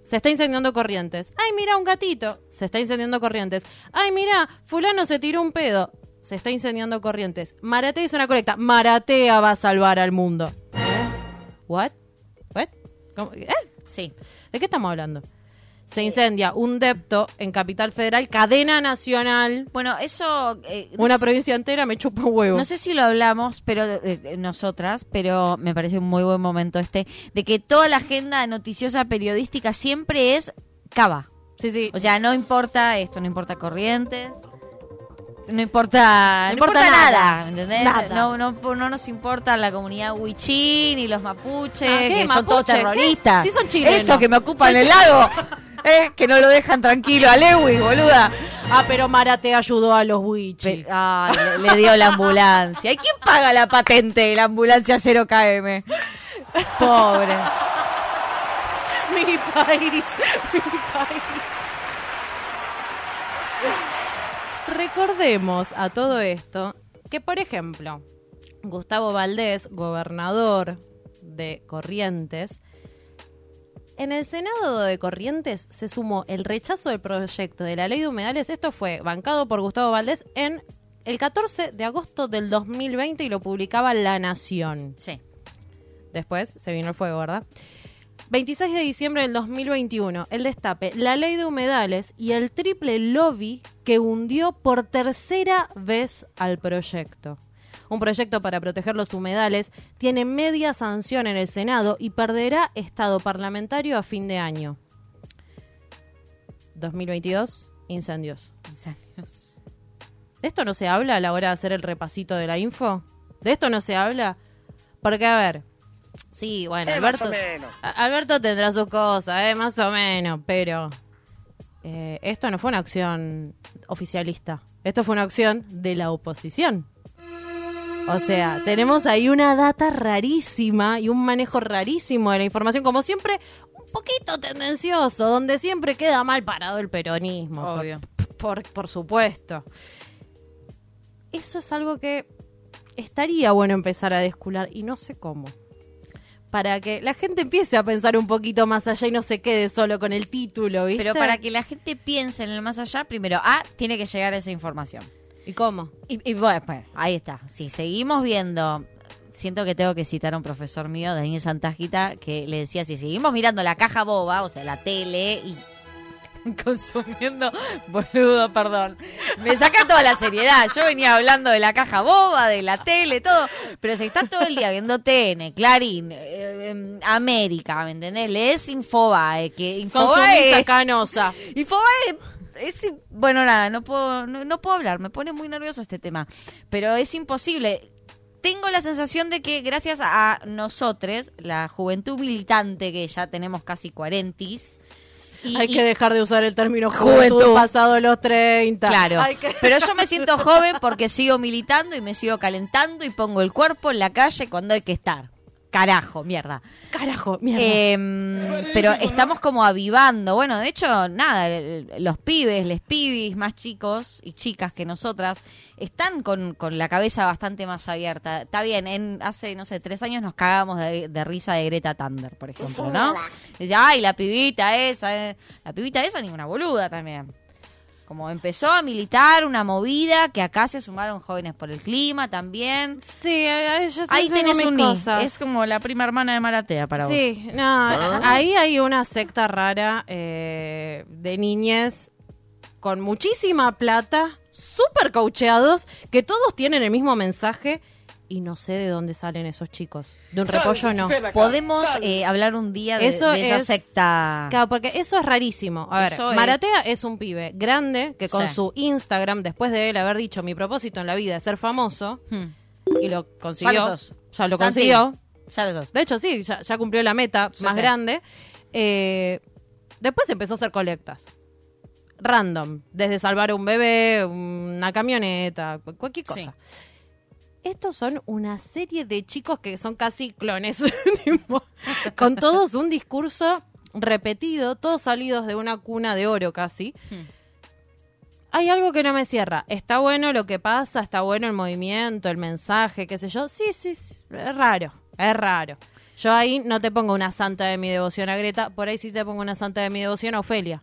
Se está incendiando corrientes. Ay, mira un gatito. Se está incendiando corrientes. Ay, mira, fulano se tiró un pedo. Se está incendiando corrientes. Maratea hizo una colecta. Maratea va a salvar al mundo. ¿Eh? What? What? ¿Cómo? ¿Eh? Sí. ¿De qué estamos hablando? Se incendia un depto en Capital Federal, cadena nacional. Bueno, eso... eh, no Una sé- provincia entera me chupa un huevo. No sé si lo hablamos, pero eh, nosotras, pero me parece un muy buen momento este, de que toda la agenda noticiosa periodística siempre es cava. Sí, sí. O sea, no importa esto, no importa corrientes, no importa, no importa importa nada. nada, ¿entendés? Nada. No, no, no nos importa la comunidad huichí ni los mapuches, Ah, que son todos ¿Mapuche? ¿Qué? terroristas. Sí son chilenos. Eso que me ocupan Son el chilenos. lago, eh, que no lo dejan tranquilo a Lewis, boluda. Ah, pero Maratea ayudó a los wichis. Pe- Ay, le, le dio la ambulancia. ¿Y quién paga la patente de la ambulancia 0KM? Pobre. mi país, mi país. Recordemos a todo esto que, por ejemplo, Gustavo Valdés, gobernador de Corrientes, en el Senado de Corrientes se sumó el rechazo del proyecto de la ley de humedales. Esto fue bancado por Gustavo Valdés en el 14 de agosto del 2020 y lo publicaba La Nación. Sí. Después se vino el fuego, ¿verdad? 26 de diciembre del 2021, el destape, la ley de humedales y el triple lobby que hundió por tercera vez al proyecto. Un proyecto para proteger los humedales tiene media sanción en el Senado y perderá estado parlamentario a fin de año. 2022, incendios. Incendios. ¿De esto no se habla a la hora de hacer el repasito de la info? ¿De esto no se habla? Porque, a ver, sí, bueno, Eh, Alberto, más o menos. a- Alberto tendrá sus cosas, eh, más o menos, pero eh, esto no fue una acción oficialista. Esto fue una acción de la oposición. O sea, tenemos ahí una data rarísima y un manejo rarísimo de la información, como siempre, un poquito tendencioso, donde siempre queda mal parado el peronismo. por- Obvio. Por, por supuesto. Eso es algo que estaría bueno empezar a descular y no sé cómo. Para que la gente empiece a pensar un poquito más allá y no se quede solo con el título, ¿viste? Pero para que la gente piense en el más allá, primero, A, tiene que llegar esa información. ¿Y cómo? Y, y bueno, pues, ahí está. Si seguimos viendo, siento que tengo que citar a un profesor mío, Daniel Santajita, que le decía, si seguimos mirando la caja boba, o sea, la tele, y consumiendo, boludo, perdón, me saca toda la seriedad. Yo venía hablando de la caja boba, de la tele, todo, pero si estás todo el día viendo TN, Clarín, eh, em, América, ¿me entendés? Lees Infobae, que Infobae... Consumista canosa. Infobae es bueno nada no puedo no, no puedo hablar me pone muy nervioso este tema pero es imposible tengo la sensación de que gracias a nosotros la juventud militante que ya tenemos casi cuarentis y- Hay y- que dejar de usar el término juventud, Juventud. pasado los 30. Claro, que- pero yo me siento joven porque sigo militando y me sigo calentando y pongo el cuerpo en la calle cuando hay que estar. Carajo, mierda. Carajo, mierda. Em, pero estamos como avivando. Bueno, de hecho, nada, los pibes, les pibis más chicos y chicas que nosotras están con, con la cabeza bastante más abierta. Está bien, en hace, no sé, tres años nos cagamos de, de risa de Greta Thunder, por ejemplo, ¿no? Decía, ay, la pibita esa, eh". la pibita esa ni una boluda también. Como empezó a militar una movida que acá se sumaron jóvenes por el clima también. Sí, yo ahí tenés un ni. cosas. Es como la prima hermana de Maratea para vos. Sí, no, ahí hay una secta rara eh, de niñez con muchísima plata, súper coacheados, que todos tienen el mismo mensaje y no sé de dónde salen esos chicos. De un repollo no. Podemos eh, hablar un día de, Eso de esa es- secta. Claro, porque eso es rarísimo. A ver, Eso Maratea es un pibe grande que con Sí. su Instagram, después de él haber dicho mi propósito en la vida es ser famoso, Hmm. y lo consiguió. Ya lo sos. Ya lo consiguió. Ya lo sos. De hecho, sí, ya, ya cumplió la meta Sí, más sí. grande. Eh, después empezó a hacer colectas. Random. Desde salvar a un bebé, una camioneta, cu- cualquier cosa. Estos son una serie de chicos que son casi clones. tipo, con todos un discurso repetido, todos salidos de una cuna de oro casi. Hay algo que no me cierra. Está bueno lo que pasa, está bueno el movimiento, el mensaje, qué sé yo. Sí, sí, sí, es raro, es raro. Yo ahí no te pongo una santa de mi devoción a Greta, por ahí sí te pongo una santa de mi devoción a Ofelia.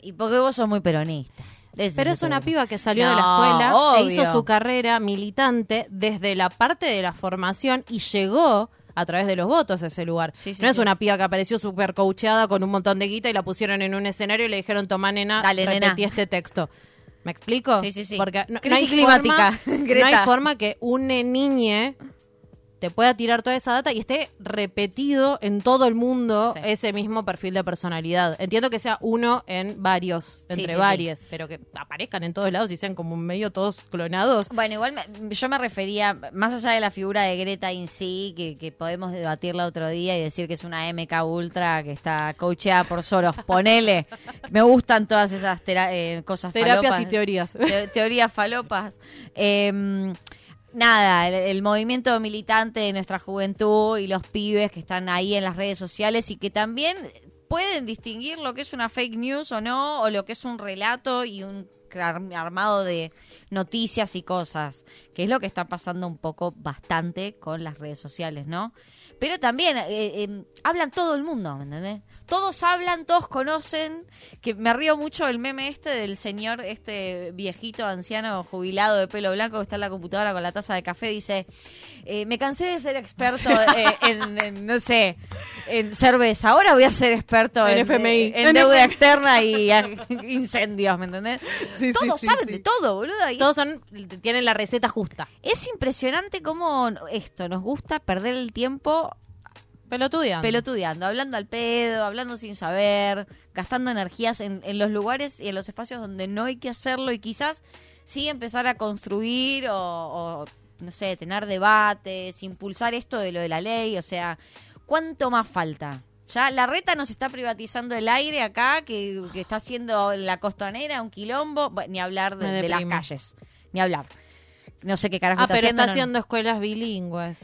Y porque vos sos muy peronista. Pero es una piba que salió de la escuela e hizo su carrera militante desde la parte de la formación y llegó a través de los votos a ese lugar. Sí, sí, no es sí. una piba que apareció súper coacheada con un montón de guita y la pusieron en un escenario y le dijeron, toma nena, Dale, nena". repetí este texto. ¿Me explico? Sí, sí, sí. Porque no, no hay climática, forma, no hay forma que un niñe te pueda tirar toda esa data y esté repetido en todo el mundo Sí. ese mismo perfil de personalidad. Entiendo que sea uno en varios, entre sí, sí. varios, pero que aparezcan en todos lados y sean como medio todos clonados. Bueno, igual me- yo me refería, más allá de la figura de Greta en sí, que, que podemos debatirla otro día y decir que es una MK Ultra que está coacheada por Soros. Ponele. Me gustan todas esas tera- eh, cosas Terapias falopas. y teorías. Te- teorías falopas. Eh, nada, el, el movimiento militante de nuestra juventud y los pibes que están ahí en las redes sociales y que también pueden distinguir lo que es una fake news o no, o lo que es un relato y un ar- armado de noticias y cosas, que es lo que está pasando un poco bastante con las redes sociales, ¿no? Pero también eh, eh, hablan todo el mundo, ¿me entendés? Todos hablan, todos conocen, que me río mucho el meme este del señor, este viejito, anciano, jubilado de pelo blanco que está en la computadora con la taza de café, dice, eh, me cansé de ser experto eh, en, en, no sé, en cerveza, ahora voy a ser experto En en, FMI. en deuda externa y incendios, ¿me entendés? todos sí, saben sí. de todo, boludo. y Todos son, tienen la receta justa. es impresionante cómo esto nos gusta perder el tiempo Pelotudeando. pelotudeando, hablando al pedo, hablando sin saber, gastando energías en, en los lugares y en los espacios donde no hay que hacerlo y quizás sí empezar a construir o, o, no sé, tener debates, impulsar esto de lo de la ley, o sea, ¿cuánto más falta? Ya la reta nos está privatizando el aire acá, que, que está haciendo la costanera un quilombo, Bueno, ni hablar de, las calles, ni hablar. No sé qué carajo Ah, está pero haciendo. está no- haciendo escuelas bilingües.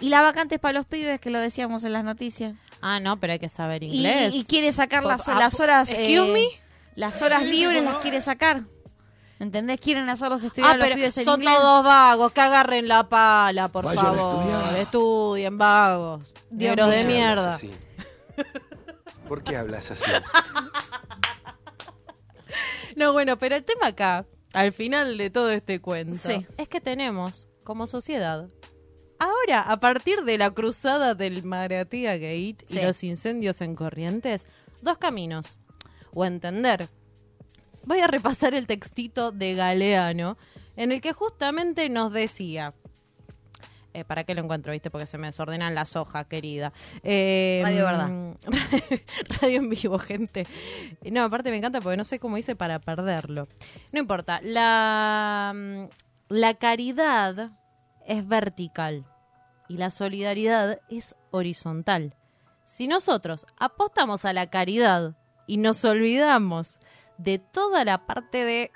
Y la vacante es para los pibes, que lo decíamos en las noticias. Ah, no, pero hay que saber inglés. y quiere sacar las, las horas. excuse eh, me. Las horas libres las quiere sacar. ¿Entendés? Quieren hacerlos estudiar Ah, a los pero pibes en son inglés. todos vagos, que agarren la pala, por Vayan favor. Estudien, vagos. Dios Negros de mío. mierda. ¿Por qué hablas así? No, bueno, pero el tema acá, al final de todo este cuento, Sí. es que tenemos, como sociedad, ahora, a partir de la cruzada del Maratía Gate Sí. y los incendios en Corrientes, dos caminos. O entender. Voy a repasar el textito de Galeano, en el que justamente nos decía. Eh, ¿Para qué lo encuentro, viste? Porque se me desordenan las hojas, querida. Eh, Radio Verdad. mm, Radio en vivo, gente. No, aparte me encanta porque no sé cómo hice para perderlo. No importa. La, mm, la caridad es vertical y la solidaridad es horizontal. Si nosotros apostamos a la caridad y nos olvidamos de toda la parte de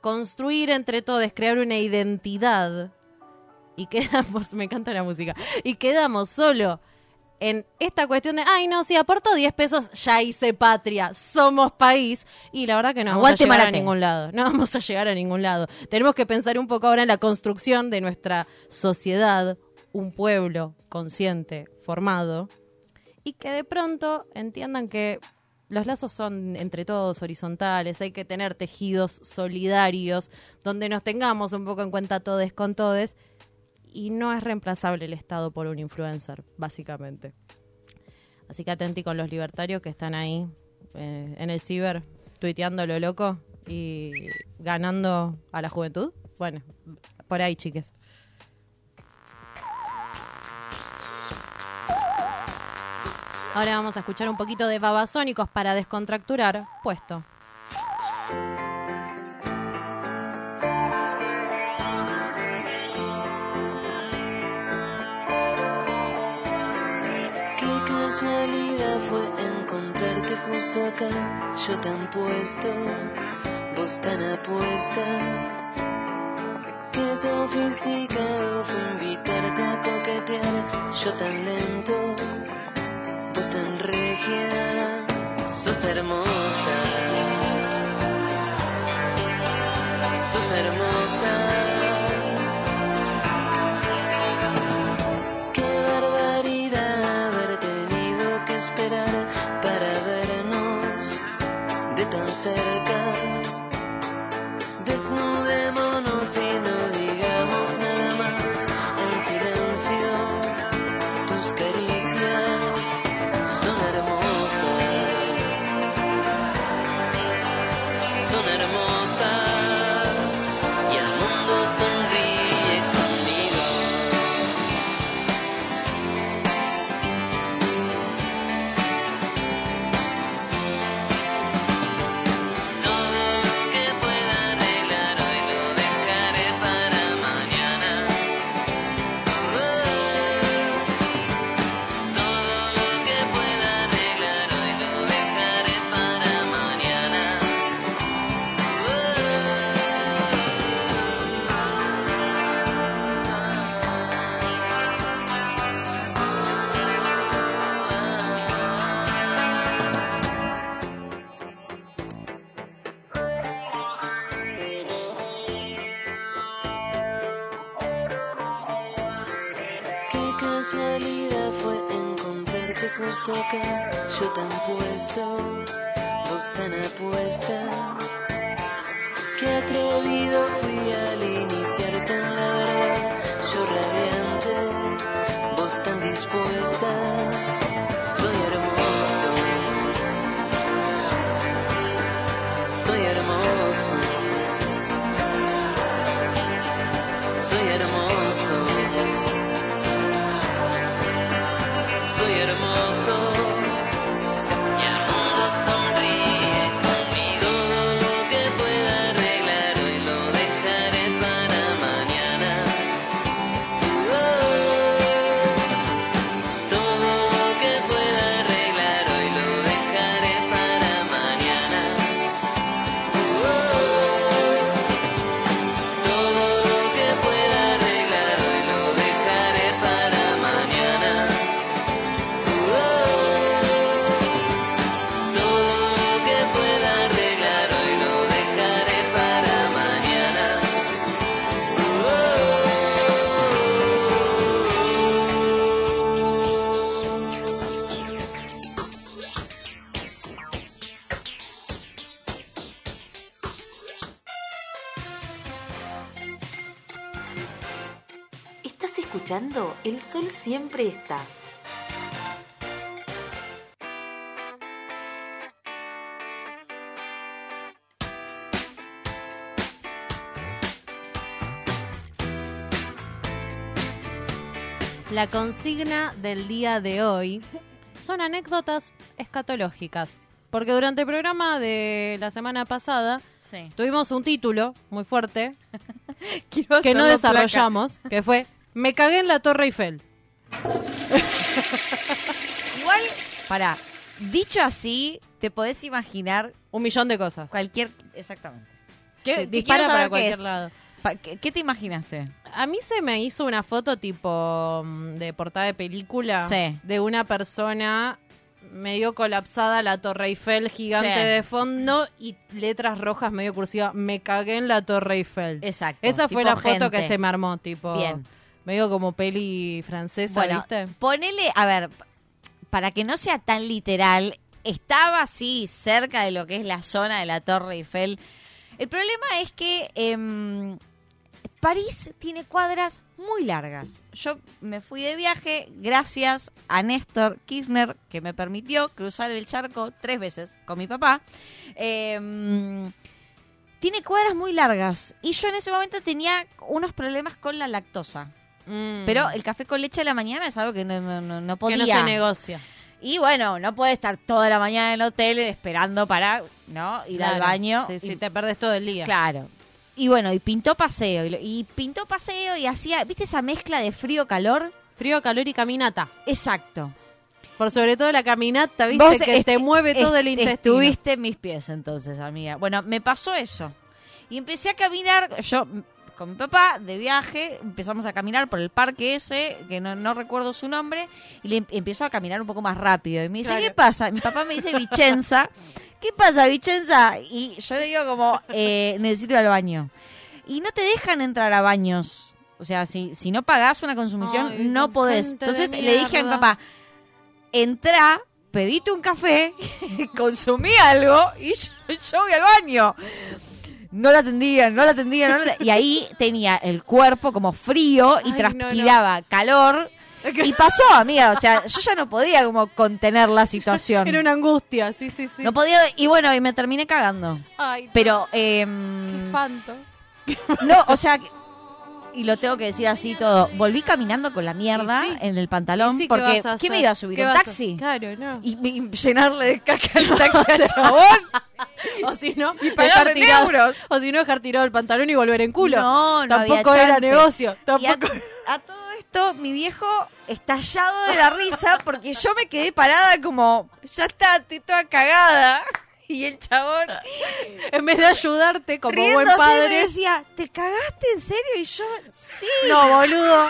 construir entre todos, crear una identidad y quedamos, me encanta la música, y quedamos solo en esta cuestión de, ay no, si aporto 10 pesos, ya hice patria, somos país, y la verdad que no vamos Aguante a llegar a ningún lado, no vamos a llegar a ningún lado. Tenemos que pensar un poco ahora en la construcción de nuestra sociedad, un pueblo consciente, formado, y que de pronto entiendan que los lazos son entre todos horizontales, hay que tener tejidos solidarios, donde nos tengamos un poco en cuenta todes con todes, y no es reemplazable el Estado por un influencer, básicamente. Así que atenti con los libertarios que están ahí eh, en el ciber, tuiteando lo loco y ganando a la juventud. Bueno, por ahí, chiques. Ahora vamos a escuchar un poquito de babasónicos para descontracturar. Puesto. Casualidad fue encontrarte justo acá, yo tan puesto, vos tan apuesta. Qué sofisticado fue invitarte a coquetear, yo tan lento, vos tan regia, sos hermosa. Sos hermosa. Just La consigna del día de hoy son anécdotas escatológicas. Porque durante el programa de la semana pasada Sí. tuvimos un título muy fuerte que no desarrollamos, que fue Me cagué en la Torre Eiffel. Igual, para, dicho así, te podés imaginar Un millón de cosas. cualquier... Exactamente. Que ¿Qué, dispara para cualquier es. lado. ¿Qué, qué te imaginaste? A mí se me hizo una foto tipo mm, de portada de película Sí. de una persona medio colapsada, la Torre Eiffel gigante Sí. de fondo y letras rojas medio cursivas. Me cagué en la Torre Eiffel. Exacto. Esa fue la foto que se me armó, tipo. Bien. Medio como peli francesa, Bueno, ¿viste? ponele, a ver, para que no sea tan literal, estaba así cerca de lo que es la zona de la Torre Eiffel. El problema es que em, París tiene cuadras muy largas. Yo me fui de viaje gracias a Néstor Kirchner, que me permitió cruzar el charco tres veces con mi papá. Em, tiene cuadras muy largas y yo en ese momento tenía unos problemas con la lactosa. Mm. Pero el café con leche a la mañana es algo que no, no, no, no que podía. no se negocia. Y bueno, no puede estar toda la mañana en el hotel esperando para no ir al baño. Sí, y- sí, te perdés todo el día. Claro. Y bueno, y pintó paseo. Y, y pintó paseo y hacía, ¿viste esa mezcla de frío-calor? Frío, calor y caminata. Exacto. Por sobre todo la caminata, ¿viste? Vos que te mueve todo el est- intestino. Estuviste en mis pies entonces, amiga. Bueno, me pasó eso. Y empecé a caminar, yo con mi papá, de viaje, empezamos a caminar por el parque ese, que no, no recuerdo su nombre, y le em- empiezo a caminar un poco más rápido. Y me dice, Claro. ¿qué pasa? Mi papá me dice, Vicenza, ¿qué pasa, Vicenza? Y yo le digo como, eh, necesito ir al baño. Y no te dejan entrar a baños. O sea, si, si no pagás una consumición, Ay, no podés. Entonces le dije a mi papá, entra, pedite un café, consumí algo y yo, yo voy al baño. No la atendían, no la atendían, no la atendían. Y ahí tenía el cuerpo como frío y Ay, no, no. transpiraba calor. Y pasó, amiga. O sea, yo ya no podía como contener la situación. Era una angustia, sí, sí, sí. No podía. Y bueno, y me terminé cagando. Ay, no. Pero, em, espanto. no, o sea, y lo tengo que decir así todo. Volví caminando con la mierda Y sí. en el pantalón Y sí, ¿qué porque ¿qué me iba a subir? ¿Qué ¿Un a- taxi? Claro, no. Y, y llenarle de caca el taxi al chabón. O si no, dejar tirado, euros. o si no, dejar tirado el pantalón y volver en culo. No, no Tampoco había era negocio. Y a, Tampoco. a todo mi viejo estallado de la risa porque yo me quedé parada como, ya está, estoy toda cagada. Y el chabón, En vez de ayudarte como buen me padre. decía, ¿te cagaste en serio? Y yo, sí. No, boludo.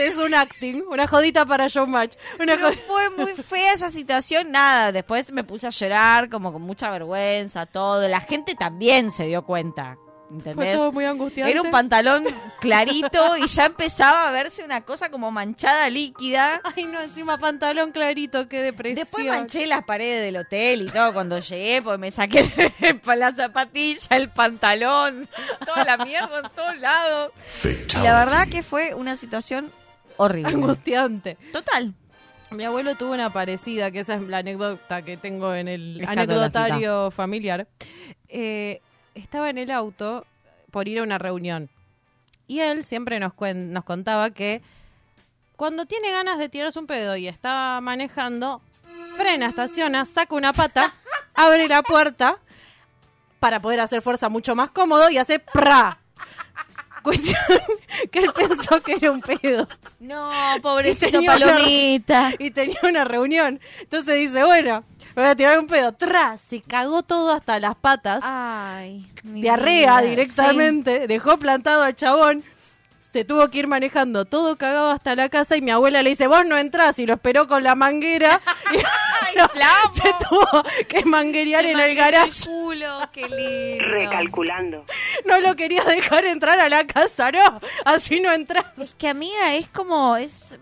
Es un acting, una jodita para showmatch. Una Pero fue muy fea esa situación, nada. Después me puse a llorar, como con mucha vergüenza, todo. La gente también se dio cuenta. ¿Entendés? Fue todo muy angustiante. Era un pantalón clarito y ya empezaba a verse una cosa como manchada líquida. Ay, no, encima pantalón clarito, qué depresión. Después manché las paredes del hotel y todo cuando llegué, pues me saqué la zapatilla, el pantalón, toda la mierda en todos lados. Y la verdad que fue una situación horrible. Angustiante. Total. Mi abuelo tuvo una parecida, que esa es la anécdota que tengo en el anecdotario familiar. Eh, estaba en el auto por ir a una reunión. Y él siempre nos, cuen- nos contaba que cuando tiene ganas de tirarse un pedo y está manejando, frena, estaciona, saca una pata, abre la puerta para poder hacer fuerza mucho más cómodo y hace ¡pra! Cuestión que él pensó que era un pedo. No, Y pobrecito una- palomita. y tenía una reunión. Entonces dice, bueno, me voy a tirar un pedo. Tras, se cagó todo hasta las patas. Ay, diarrea directamente. Dejó plantado al chabón. Se tuvo que ir manejando todo cagado hasta la casa y mi abuela le dice, vos no entrás y lo esperó con la manguera. y no, se tuvo que manguerear Se en el garaje. culo, qué lindo. Recalculando. No lo quería dejar entrar a la casa, no. Así no entras. Es que amiga, es como, es...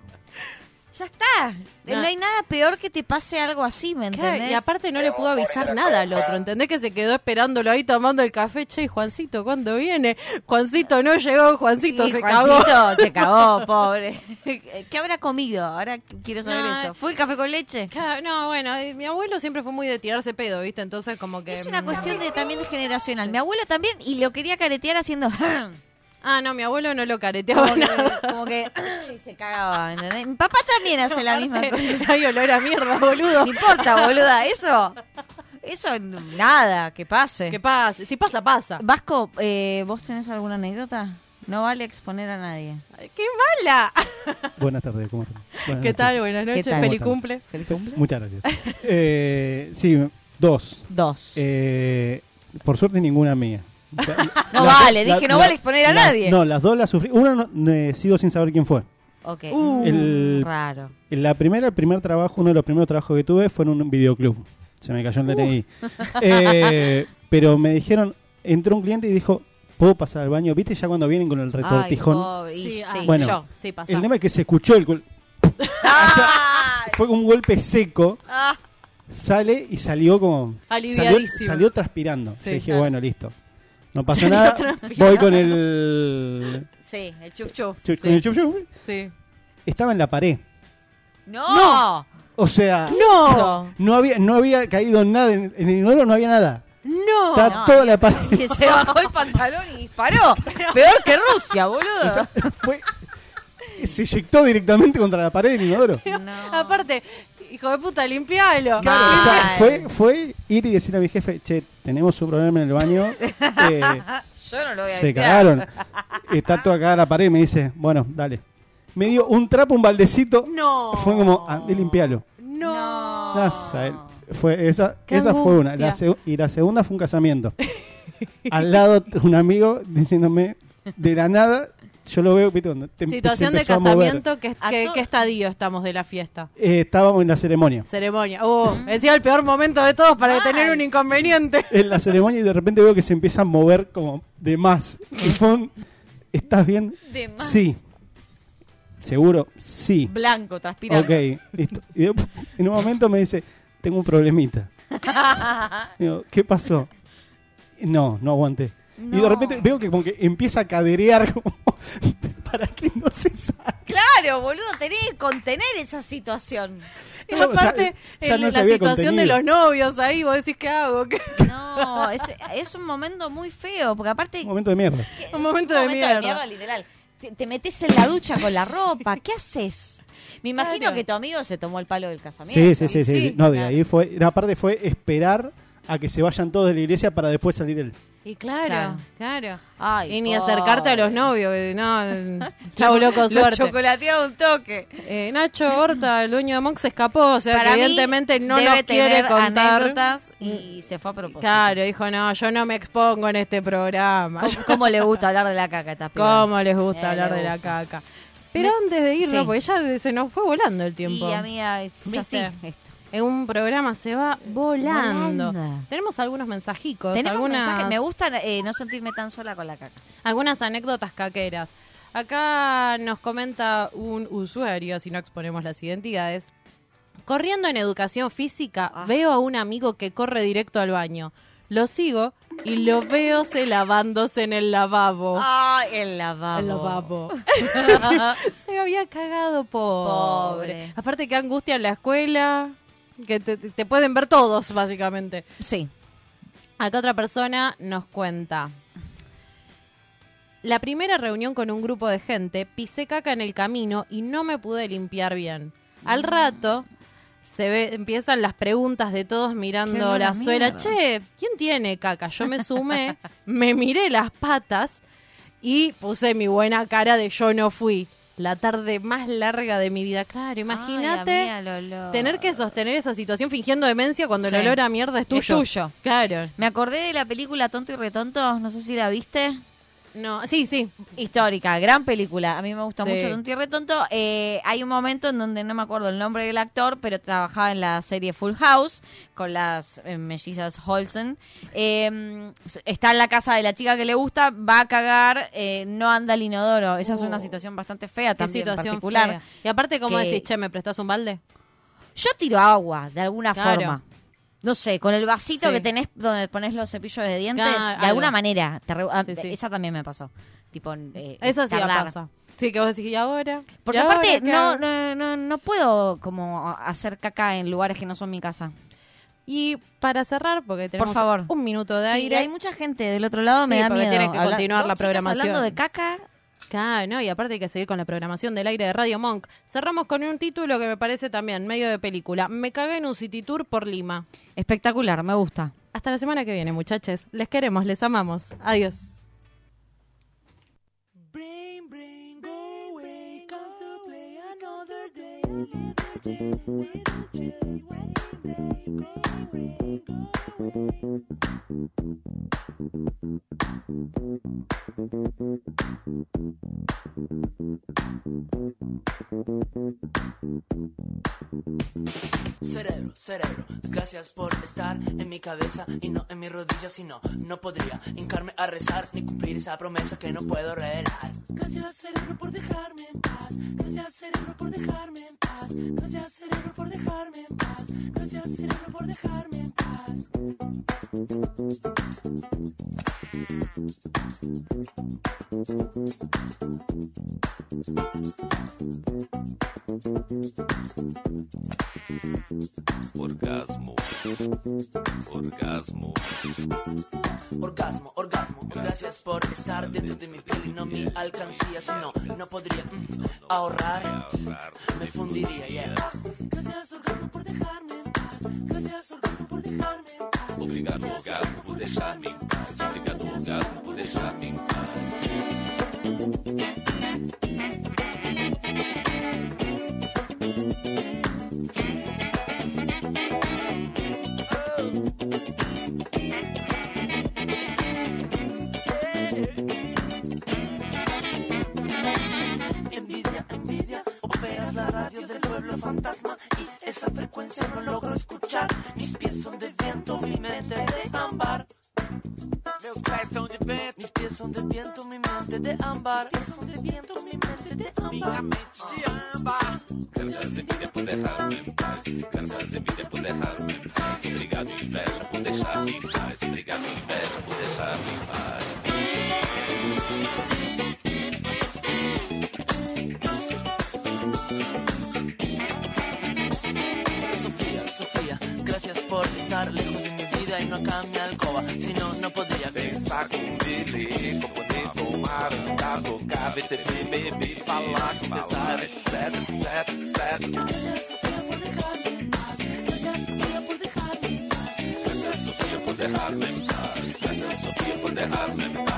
Ya está. No. No hay nada peor que te pase algo así, ¿me Claro, entendés? y aparte no le pudo avisar nada al otro, ¿entendés? Que se quedó esperándolo ahí tomando el café. Che, Juancito, ¿cuándo viene? Juancito no llegó, Juancito Sí, se Juancito cagó. se cagó, pobre. ¿Qué habrá comido? Ahora quiero saber No, eso. ¿Fue el café con leche? No, bueno, eh, mi abuelo siempre fue muy de tirarse pedo, ¿viste? Entonces como que... Es una cuestión de también de generacional. Mi abuelo también y lo quería caretear haciendo Ah, no, mi abuelo no lo careteaba como que, nada. como que y se cagaba, ¿entendés? Mi papá también hace la misma cosa. Hay olor a mierda, boludo. No importa, boluda, eso eso nada, que pase. Que pase, si pasa, pasa. Vasco, eh, ¿vos tenés alguna anécdota? No vale exponer a nadie. ¡Qué mala! Buenas tardes, ¿cómo están? Buenas ¿Qué noches. tal? Buenas noches, tal? feliz ¿Cómo cumple. Feliz cumple. Muchas gracias. Eh, sí, dos. Dos. Eh, por suerte ninguna mía. No vale, dije, no vale exponer a nadie. No, las dos las sufrí. Una no- eh, sigo sin saber quién fue. Ok. Uh, El- Raro. En la primera, el primer trabajo, uno de los primeros trabajos que tuve fue en un videoclub. Se me cayó el DNI. Eh, pero me dijeron, entró un cliente y dijo, ¿puedo pasar al baño? ¿Viste ya cuando vienen con el retortijón? Ay, Sí, sí. Bueno, yo, sí, el tema es que se escuchó el... gol- O sea, fue un golpe seco. Ah, Sale y salió como... Salió, Aliviadísimo. salió transpirando. Sí, dije, claro. bueno, listo. No pasó Salió nada. Voy con el... sí, el chuf chuf. chu- Con el chup chup. Sí. Estaba en la pared. No. O sea, ¡No! no había, no había caído nada. En, en el inodoro no había nada. ¡No! Estaba No, toda la pared. Que se bajó el pantalón y disparó. Peor que Rusia, boludo. O sea, fue, se eyectó directamente contra la pared del inodoro. No. Aparte, hijo de puta, limpialo. Claro, o sea, Mal. fue, fue ir y decirle a mi jefe, che, tenemos un problema en el baño. eh, Yo no lo voy a se limpiar. cagaron. Está toda cagada la pared. Me dice, bueno, dale. Me dio un trapo, un baldecito. No. Fue como, ah, de limpiarlo. No. Eh, Fue, esa Qué esa fue una. La angustia. seg- y la segunda fue un casamiento. Al lado un amigo diciéndome, de la nada, yo lo veo, ¿viste? Cuando te- Situación de casamiento, ¿qué, qué, estadio estamos de la fiesta? Eh, estábamos en la ceremonia. Ceremonia. Uh, decía el peor momento de todos para Ay. tener un inconveniente. En la ceremonia y de repente veo que se empieza a mover como de más. Y fue un, ¿estás bien? De más. Sí. ¿Seguro? Sí. Blanco, transpirando. Ok, listo. Y de- en un momento me dice, tengo un problemita. Digo, ¿qué pasó? No, no aguanté. Y de repente veo que como que empieza a caderear como para que no se saque. Claro, boludo, tenés que contener esa situación. Y No, aparte, ya- ya en no se la situación de los novios ahí, vos decís, ¿qué hago? ¿Qué? No, es, es un momento muy feo, porque aparte... Un momento de mierda. que- Un momento de mierda. literal. Te, te metes en la ducha con la ropa, ¿qué haces? Me imagino Claro. que tu amigo se tomó el palo del casamiento. Sí, sí, sí, sí. sí, No, de claro. ahí fue, la parte fue esperar a que se vayan todos de la iglesia para después salir él. Y claro, Claro. claro. Ay, y ni acercarte a los novios, no, chau loco, Lo suerte. chocolateaba un toque. Eh, Nacho Horta, el dueño de Monk, se escapó, o sea Para que evidentemente no debe nos quiere contar. anécdotas y se fue a propósito. Claro, dijo, no, yo no me expongo en este programa. ¿Cómo, cómo le gusta hablar de la caca? Estás ¿Cómo les gusta Eh, hablar le de la caca? Pero Me- antes de irnos, Sí. porque ya se nos fue volando el tiempo. Y amiga, es. En un programa se va volando. Volando. Tenemos algunos mensajicos, Tenemos algunas, mensajes. Me gusta eh, no sentirme tan sola con la caca. algunas anécdotas caqueras. Acá nos comenta un usuario, si no exponemos las identidades. Corriendo en educación física, Ah. veo a un amigo que corre directo al baño. Lo sigo y lo veo se lavándose en el lavabo. ¡Ay, el lavabo! El lavabo. se había cagado, pobre. Pobre. Aparte, que angustia en la escuela. Que te, te- pueden ver todos, básicamente. Sí. Acá otra persona nos cuenta. La primera reunión con un grupo de gente, pisé caca en el camino y no me pude limpiar bien. Mm. Al rato se ve, empiezan las preguntas de todos mirando la suela. Che, ¿quién tiene caca? Yo me sumé, me miré las patas y puse mi buena cara de yo no fui. La tarde más larga de mi vida. Claro, imagínate tener que sostener esa situación fingiendo demencia cuando Sí. el olor a mierda es tuyo. Es tuyo. Claro. Me acordé de la película Tonto y Retonto, no sé si la viste. No, sí, sí. Histórica, gran película. A mí me gusta Sí. mucho Tonto y Retonto. Eh, hay un momento en donde no me acuerdo el nombre del actor, pero trabajaba en la serie Full House con las eh, mellizas Olsen. Eh, está en la casa de la chica que le gusta, va a cagar, eh, no anda al inodoro. Esa es una Uh. situación bastante fea también, situación particular. fea. Y aparte, como Que- decís, che, ¿me prestás un balde? Yo tiro agua, de alguna Claro. forma. No sé, con el vasito Sí. que tenés donde pones los cepillos de dientes, de algo. alguna manera. te re- ah, Sí, sí. Esa también me pasó. Tipo, eh, Eso sí pasa. Sí, que vos decís, ¿y ahora? Porque ¿Y aparte ahora no, no, no, no puedo como hacer caca en lugares que no son mi casa. Y para cerrar, porque tenemos favor. un minuto de aire. hay mucha gente del otro lado, me da miedo. tiene que Habla- continuar la programación. hablando de caca. Claro, no, y aparte hay que seguir con la programación del aire de Radio Monk. Cerramos con un título que me parece también medio de película. Me cagué en un city tour por Lima. Espectacular, me gusta. Hasta la semana que viene, muchachos. Les queremos, les amamos. Adiós. Cerebro, cerebro, gracias por estar en mi cabeza y no en mi rodilla, si no, no podría hincarme a rezar ni cumplir esa promesa que no puedo revelar. Gracias cerebro por dejarme en paz, gracias cerebro por dejarme en paz, gracias cerebro por dejarme en paz, gracias cerebro por dejarme en paz. Orgasmo. Orgasmo. Orgasmo, orgasmo, gracias por estar dentro de mi piel y no mi alcancía, si no, no podría mm, ahorrar, me fundiría, yeah. Gracias orgasmo por dejarme en paz, gracias orgasmo por dejarme en paz. Obrigado, orgasmo, por deixar-me em paz. Obrigado, orgasmo, por deixar-me em paz. Operas la radio del pueblo fantasma y esa frecuencia no logro escuchar. Mis pies son de viento, mi mente de ámbar. Meus pés são de vento, mis pies son de viento, mi mente de ámbar. Mis pies son de viento, mi mente de ámbar. de ámbar. Graças a vida por deixar-me em paz. Graças a vida por deixar-me em paz. Obrigado, inveja, por deixar-me em paz. Obrigado, inveja, vida y no acá en mi alcoba. Si no, no podría Pensar com dele, com poder tomar, andar, tocar, ver TV, beber, falar, conversar, etc, etc, etc. Gracias, Sofía, por dejarme en paz. Gracias, Sofía, por dejarme en paz. Graças Sofia por deixar-me em paz. Graças Sofia por deixar-me em paz.